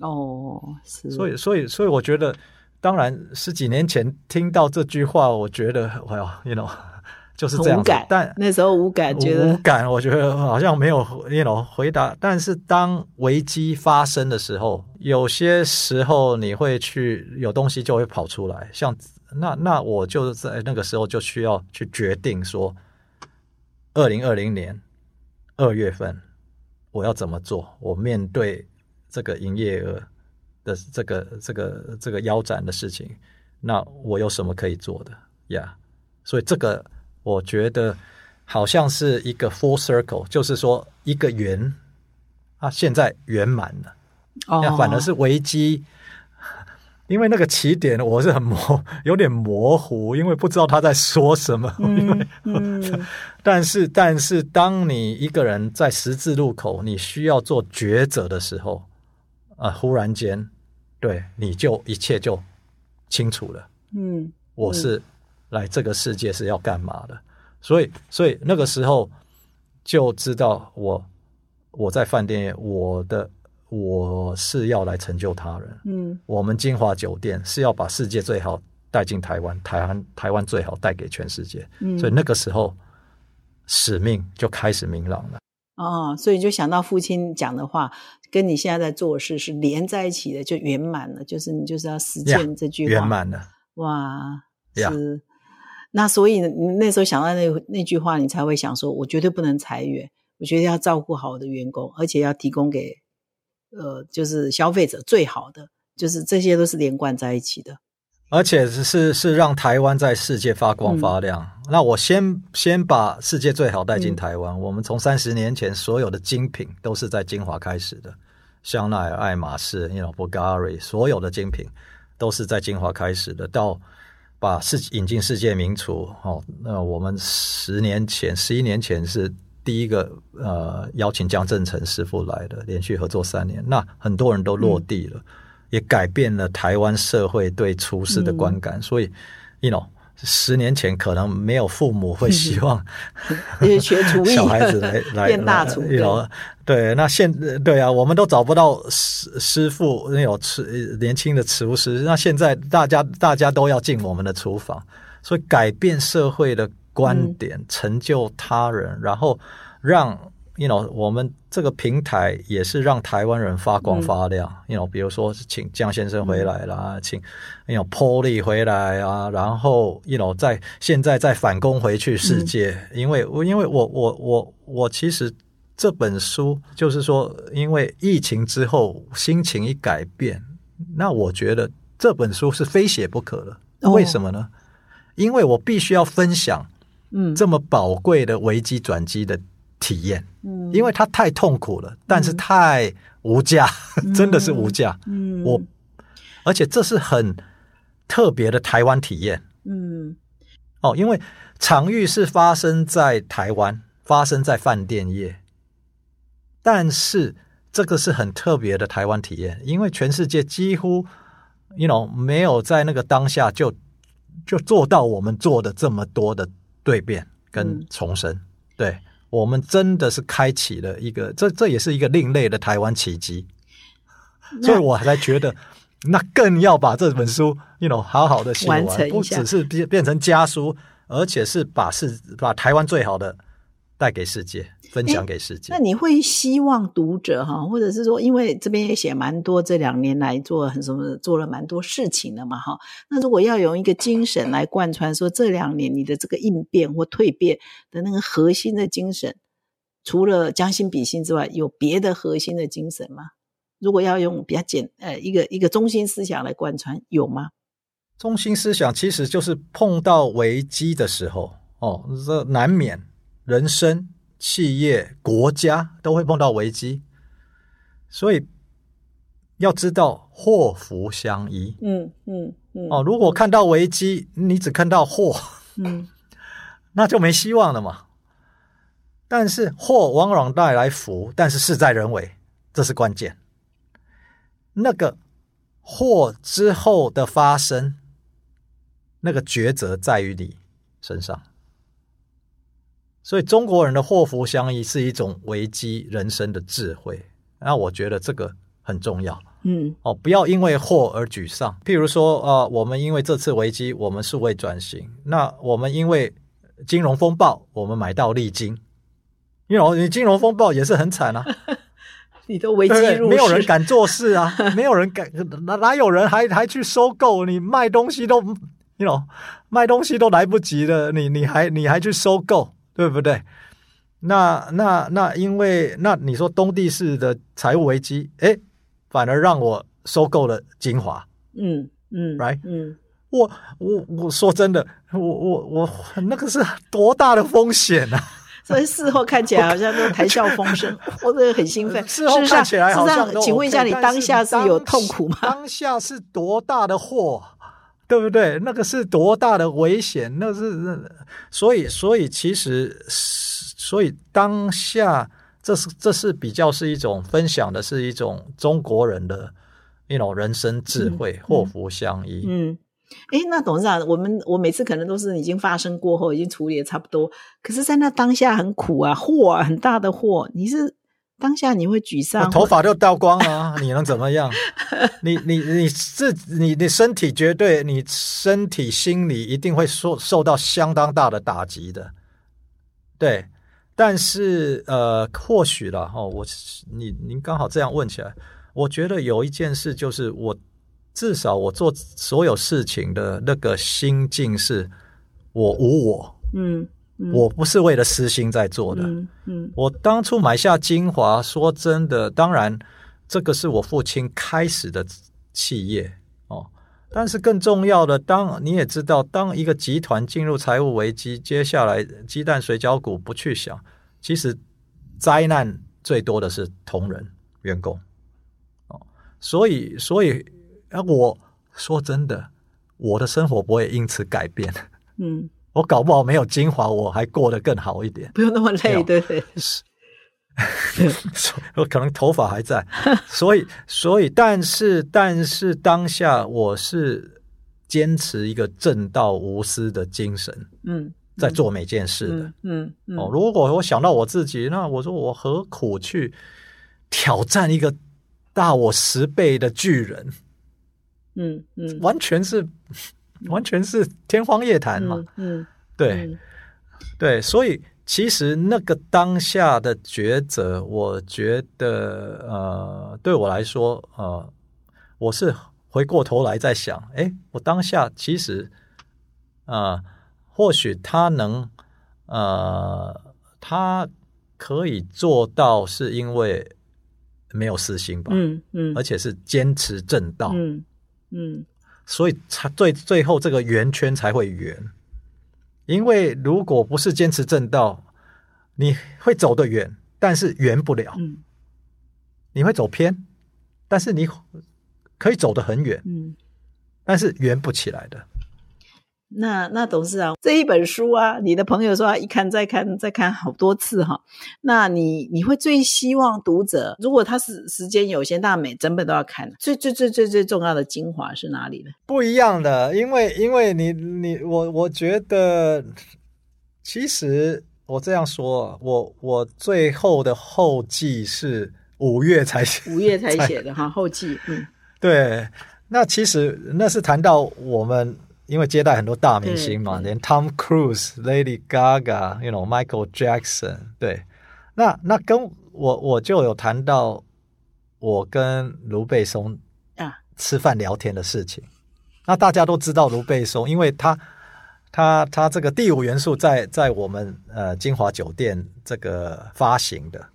哦，是，所以，所以，所以，我觉得，当然十几年前听到这句话，我觉得，哎呦，you know，*laughs* 就是这样。但那时候无感，觉得无感，我觉得好像没有，you know 回答。但是当危机发生的时候，有些时候你会去有东西就会跑出来，像那那我就在那个时候就需要去决定说，二零二零年二月份我要怎么做？我面对这个营业额的这个这个这个腰斩的事情，那我有什么可以做的呀所以这个我觉得好像是一个 full circle，就是说一个圆啊，现在圆满了，那哦，反而是危机。因为那个起点我是很模，*laughs* 有点模糊，因为不知道他在说什么。嗯 *laughs* 嗯 *laughs* 但是，但是，当你一个人在十字路口，你需要做抉择的时候，啊、忽然间，对，你就一切就清楚了。嗯，我是来这个世界是要干嘛的，所以，所以那个时候就知道我我在饭店，我的我是要来成就他人。嗯我们金华酒店是要把世界最好带进台湾，台湾台湾最好带给全世界。嗯，所以那个时候使命就开始明朗了。哦，所以就想到父亲讲的话，跟你现在在做的事是连在一起的，就圆满了。就是你就是要实践这句话，圆满了，哇，呀是。那所以你那时候想到那那句话，你才会想说，我绝对不能裁员，我觉得要照顾好我的员工，而且要提供给呃，就是消费者最好的，就是这些都是连贯在一起的。而且是是是让台湾在世界发光发亮。那我先先把世界最好带进台湾。我们从三十年前所有的精品都是在金华开始的，香奈儿、爱马仕、you know Bulgari，所有的精品都是在金华开始的。到把世引进世界名厨哦，那我们十年前、十一年前是第一个呃邀请江正成师傅来的，连续合作三年，那很多人都落地了。也改变了台湾社会对厨师的观感，所以，you know，十年前可能没有父母会希望而且学厨艺，小孩子来来 *laughs* 变大厨对，那现对啊，我们都找不到师师傅那种吃年轻的厨师，那现在大家大家都要进我们的厨房，所以改变社会的观点，成就他人，然后让。you know，我们这个平台也是让台湾人发光发亮。you know，比如说请江先生回来啦，请 you know Polly 回来啊，然后 you know 在现在再反攻回去世界，因为因为我我我我其实这本书就是说，因为疫情之后心情一改变，那我觉得这本书是非写不可的。哦为什么呢？因为我必须要分享嗯。这么宝贵的危机转机的体验。嗯。因为它太痛苦了，但是太无价，真的是无价。嗯。我，而且这是很特别的台湾体验。嗯。哦，因为场域是发生在台湾，发生在饭店业，但是这个是很特别的台湾体验，因为全世界几乎，you know，没有在那个当下就就做到我们做的这么多的蜕变跟嗯。重生，对。我们真的是开启了一个，这这也是一个另类的台湾奇迹，所以我才觉得，*laughs* 那更要把这本书，you know，好好的写完，完成不只是变变成家书，而且是把世把台湾最好的带给世界，分享给世界那。你会希望读者哈，或者是说，因为这边也写蛮多，这两年来做很什么，做了蛮多事情的嘛哈。那如果要用一个精神来贯穿，说这两年你的这个应变或蜕变的那个核心的精神，除了将心比心之外，有别的核心的精神吗？如果要用比较简呃一个一个中心思想来贯穿，有吗？中心思想其实就是碰到危机的时候，哦，这难免人生、企业、国家都会碰到危机，所以要知道祸福相依。嗯嗯嗯。哦，如果看到危机，你只看到祸，嗯，*laughs* 那就没希望了嘛。但是祸往往带来福，但是事在人为，这是关键。那个祸之后的发生。那个抉择在于你身上，所以中国人的祸福相依是一种危机人生的智慧。那我觉得这个很重要。嗯，哦，不要因为祸而沮丧。譬如说，呃，我们因为这次危机，我们是为转型。那我们因为金融风暴，我们买到利金。因为你金融风暴也是很惨啊，*laughs* 你都危机入没有人敢做事啊，*laughs* 没有人敢，哪哪有人还还去收购？你卖东西都。你 know 卖东西都来不及了，你你还你还去收购，对不对？那那那，因为那你说东地市的财务危机，哎，反而让我收购了精华。嗯嗯，right，嗯，我我我说真的，我我我那个是多大的风险啊！*laughs* 所以事后看起来好像都 *laughs* 谈笑风生，我这个很兴奋。事后看起来好像，请问一下，你当下是有痛苦吗？当下是多大的祸？对不对？那个是多大的危险？那是，所以，所以其实，所以当下，这是这是比较是一种分享的，是一种中国人的一种人生智慧，祸福相依。嗯，哎，那董事长，我们我每次可能都是已经发生过后，已经处理的差不多，可是，在那当下很苦啊，祸啊，很大的祸，你是。当下你会沮丧，头发就掉光了，*laughs* 你能怎么样？你你你自你你身体绝对，你身体心理一定会受受到相当大的打击的。对，但是呃，或许了哈，我你您刚好这样问起来，我觉得有一件事就是，我至少我做所有事情的那个心境是，我无我，嗯。我不是为了私心在做的。嗯，我当初买下精华，说真的，当然这个是我父亲开始的企业哦。但是更重要的，当你也知道，当一个集团进入财务危机，接下来鸡蛋水饺股不去想，其实灾难最多的是同仁员工哦。所以，所以啊，我说真的，我的生活不会因此改变。嗯。我搞不好没有精华，我还过得更好一点，不用那么累，对对？是，*laughs* 我可能头发还在，所以，所以，但是，但是，当下我是坚持一个正道无私的精神，嗯，在做每件事的，嗯嗯。哦，如果我想到我自己，那我说我何苦去挑战一个大我十倍的巨人？嗯嗯，完全是。完全是天方夜谭嘛？嗯，对，对，所以其实那个当下的抉择，我觉得呃，对我来说，呃，我是回过头来在想，哎，我当下其实啊，或许他能呃，他可以做到，是因为没有私心吧？嗯嗯，而且是坚持正道。嗯嗯。所以才最最后这个圆圈才会圆，因为如果不是坚持正道，你会走得远，但是圆不了。嗯，你会走偏，但是你可以走得很远。嗯，但是圆不起来的。那那董事长这一本书啊，你的朋友说一看再看再看好多次哈。那你你会最希望读者，如果他是时间有限，那每整本都要看。最最最最最重要的精华是哪里呢？不一样的，因为因为你你我我觉得，其实我这样说，我我最后的后记是五月才写，五月才写的哈后记。嗯，*laughs* 对。那其实那是谈到我们。因为接待很多大明星嘛，连 Tom Cruise、Lady Gaga，you know Michael Jackson，对，那那跟我我就有谈到我跟卢贝松啊。吃饭聊天的事情。那大家都知道卢贝松，因为他他他这个第五元素在在我们呃金华酒店这个发行的，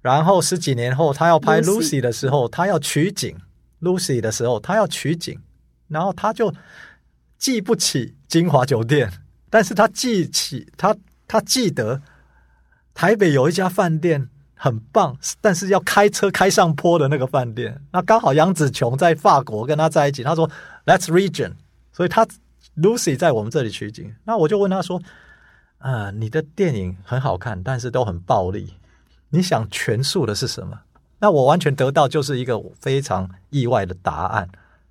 然后十几年后他要拍 Lucy Lucy 的时候，他要取景。Lucy 的时候，他要取景，然后他就记不起金华酒店，但是他记起他他记得台北有一家饭店很棒，但是要开车开上坡的那个饭店。那刚好杨紫琼在法国跟他在一起，他说 That's region，所以他 Lucy 在我们这里取景。那我就问他说：“啊、你的电影很好看，但是都很暴力，你想诠述的是什么？”那我完全得到就是一个非常意外的答案。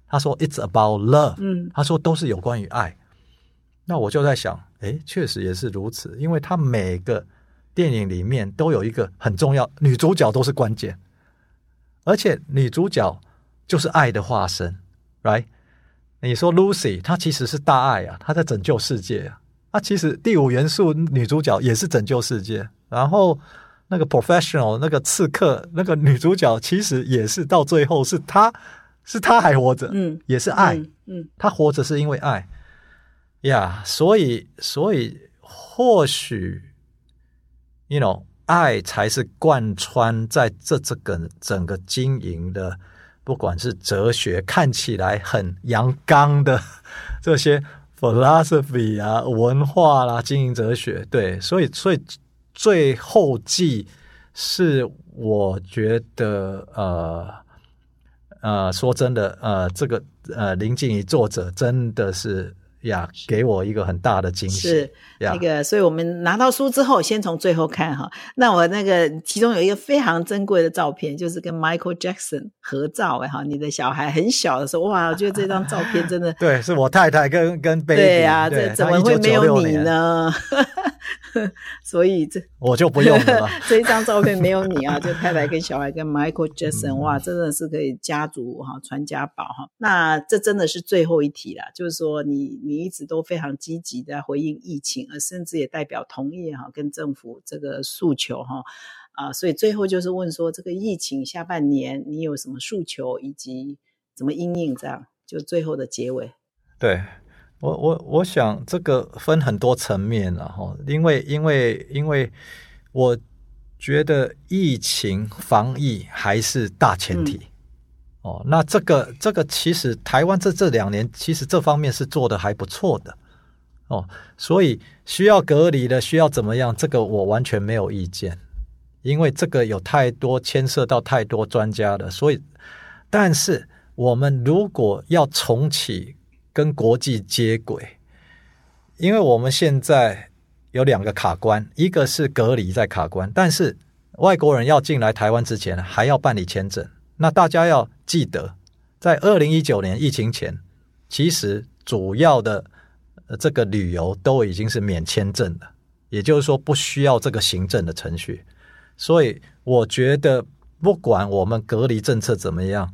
他说：“It's about love。”嗯他说都是有关于爱。那我就在想，诶，确实也是如此，因为他每个电影里面都有一个很重要，女主角都是关键，而且女主角就是爱的化身，right？你说 Lucy，她其实是大爱啊，她在拯救世界啊。那其实第五元素女主角也是拯救世界，然后那个 professional 那个刺客那个女主角其实也是到最后是她，是他还活着，嗯，也是爱。嗯嗯他活着是因为爱呀所以所以或许，you know，爱才是贯穿在这这个整个经营的，不管是哲学看起来很阳刚的这些 philosophy 啊、文化啦、经营哲学，对，所以所以最后记是我觉得呃。呃，说真的，呃，这个呃林静怡作者真的是呀，给我一个很大的惊喜是那。个，所以我们拿到书之后，先从最后看哈。那我那个其中有一个非常珍贵的照片，就是跟 Michael Jackson 合照哎哈，你的小孩很小的时候，哇，我觉得这张照片真的 *laughs* 对，是我太太跟跟 baby，对呀、对这怎么会没有1996你呢？*laughs* *laughs* 所以这我就不用了吧。*laughs* 这一张照片没有你啊，*laughs* 就太太跟小孩跟 Michael Jackson，、哇，真的是可以家族哈传家宝哈。那这真的是最后一题啦，就是说你你一直都非常积极的回应疫情，而甚至也代表同业哈跟政府这个诉求哈。啊，所以最后就是问说，这个疫情下半年你有什么诉求，以及怎么应应？这样就最后的结尾。对我我我想这个分很多层面了哈，因为因为因为我觉得疫情防疫还是大前提。哦，那这个这个其实台湾这这两年其实这方面是做的还不错的哦，所以需要隔离的需要怎么样，这个我完全没有意见，因为这个有太多牵涉到太多专家的，所以但是我们如果要重启跟国际接轨，因为我们现在有两个卡关，一个是隔离在卡关，但是外国人要进来台湾之前还要办理签证。那大家要记得，在二零一九年疫情前，其实主要的这个旅游都已经是免签证的，也就是说不需要这个行政的程序。所以我觉得，不管我们隔离政策怎么样，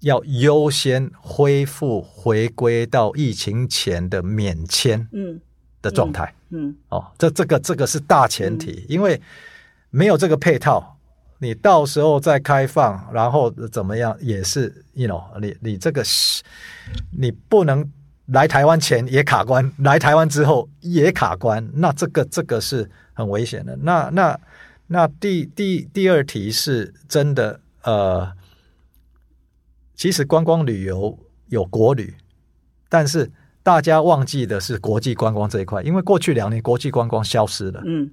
要优先恢复回归到疫情前的免签嗯的状态。嗯哦，这这个这个是大前提，因为没有这个配套，你到时候再开放，然后怎么样也是，you know，你你这个是你不能来台湾前也卡关，来台湾之后也卡关，那这个这个是很危险的。那那那第第第二题是真的，呃，其实观光旅游有国旅，但是大家忘记的是国际观光这一块，因为过去两年国际观光消失了。嗯。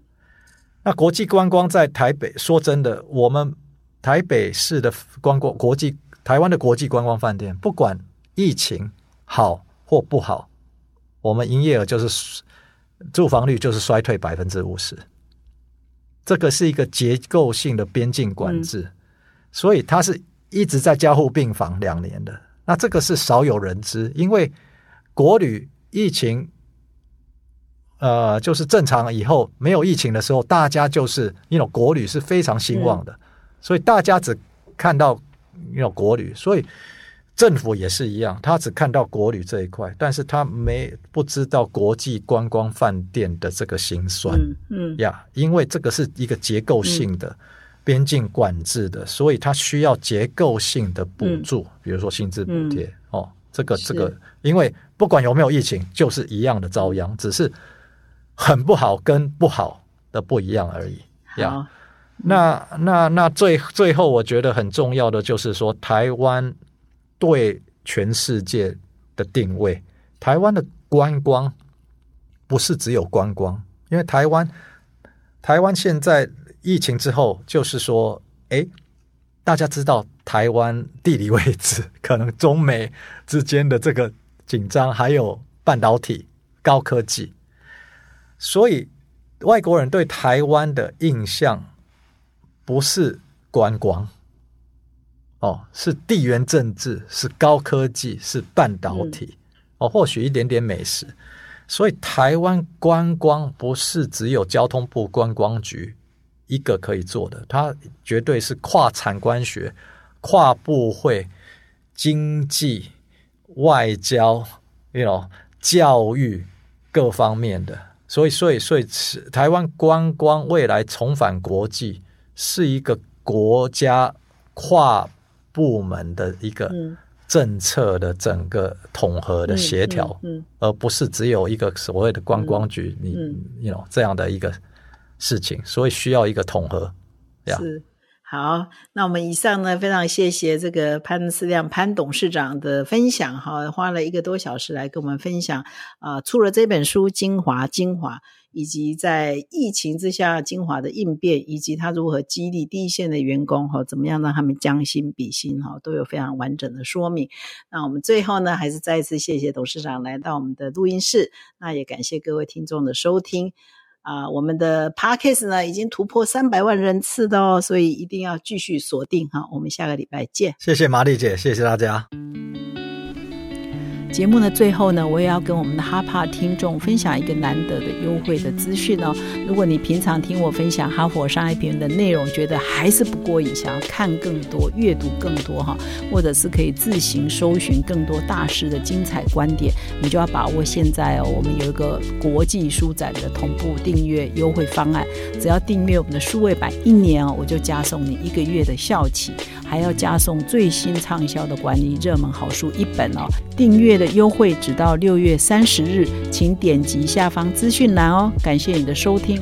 那国际观光在台北，说真的，我们台北市的观光国际台湾的国际观光饭店，不管疫情好或不好，我们营业额就是住房率就是衰退百分之五十，这个是一个结构性的边境管制，所以它是一直在加护病房两年的。那这个是少有人知，因为国旅疫情呃，就是正常以后没有疫情的时候，大家就是那种国旅是非常兴旺的，所以大家只看到那种国旅，所以政府也是一样，他只看到国旅这一块，但是他没不知道国际观光饭店的这个辛酸嗯嗯呀因为这个是一个结构性的。边境管制的，所以它需要结构性的补助，比如说薪资补贴、哦，这个这个，因为不管有没有疫情，就是一样的遭殃，只是很不好跟不好的不一样而已呀。好，那那那最最后，我觉得很重要的就是说，台湾对全世界的定位，台湾的观光不是只有观光，因为台湾台湾现在疫情之后，就是说，哎，大家知道台湾地理位置，可能中美之间的这个紧张，还有半导体、高科技，所以外国人对台湾的印象。不是观光，哦，是地缘政治，是高科技，是半导体，哦，或许一点点美食。所以台湾观光不是只有交通部观光局一个可以做的，它绝对是跨产官学、跨部会、经济、外交、有教育各方面的。所以，所以，所以，台湾观光未来重返国际。是一个国家跨部门的一个政策的整个统合的协调，而不是只有一个所谓的观光局，你你 know 这样的一个事情，所以需要一个统合。是好，那我们以上呢，非常谢谢这个潘思亮潘董事长的分享，哈，花了一个多小时来跟我们分享啊，出了这本书精华精华。以及在疫情之下，精华的应变，以及他如何激励第一线的员工哈，怎么样让他们将心比心哈，都有非常完整的说明。那我们最后呢，还是再一次谢谢董事长来到我们的录音室，那也感谢各位听众的收听啊。我们的 podcast 呢，已经突破三百万人次的哦，所以一定要继续锁定哈。我们下个礼拜见。谢谢玛丽姐，谢谢大家。节目的最后呢，我也要跟我们的哈帕听众分享一个难得的优惠的资讯哦。如果你平常听我分享哈佛商业评论的内容，觉得还是不过瘾，想要看更多、阅读更多哈，或者是可以自行搜寻更多大师的精彩观点，你就要把握现在哦。我们有一个国际书展的同步订阅优惠方案，只要订阅我们的数位版一年哦，我就加送你一个月的校企，还要加送最新畅销的管理热门好书一本哦。订阅优惠只到六月三十日，请点击下方资讯栏哦。感谢你的收听。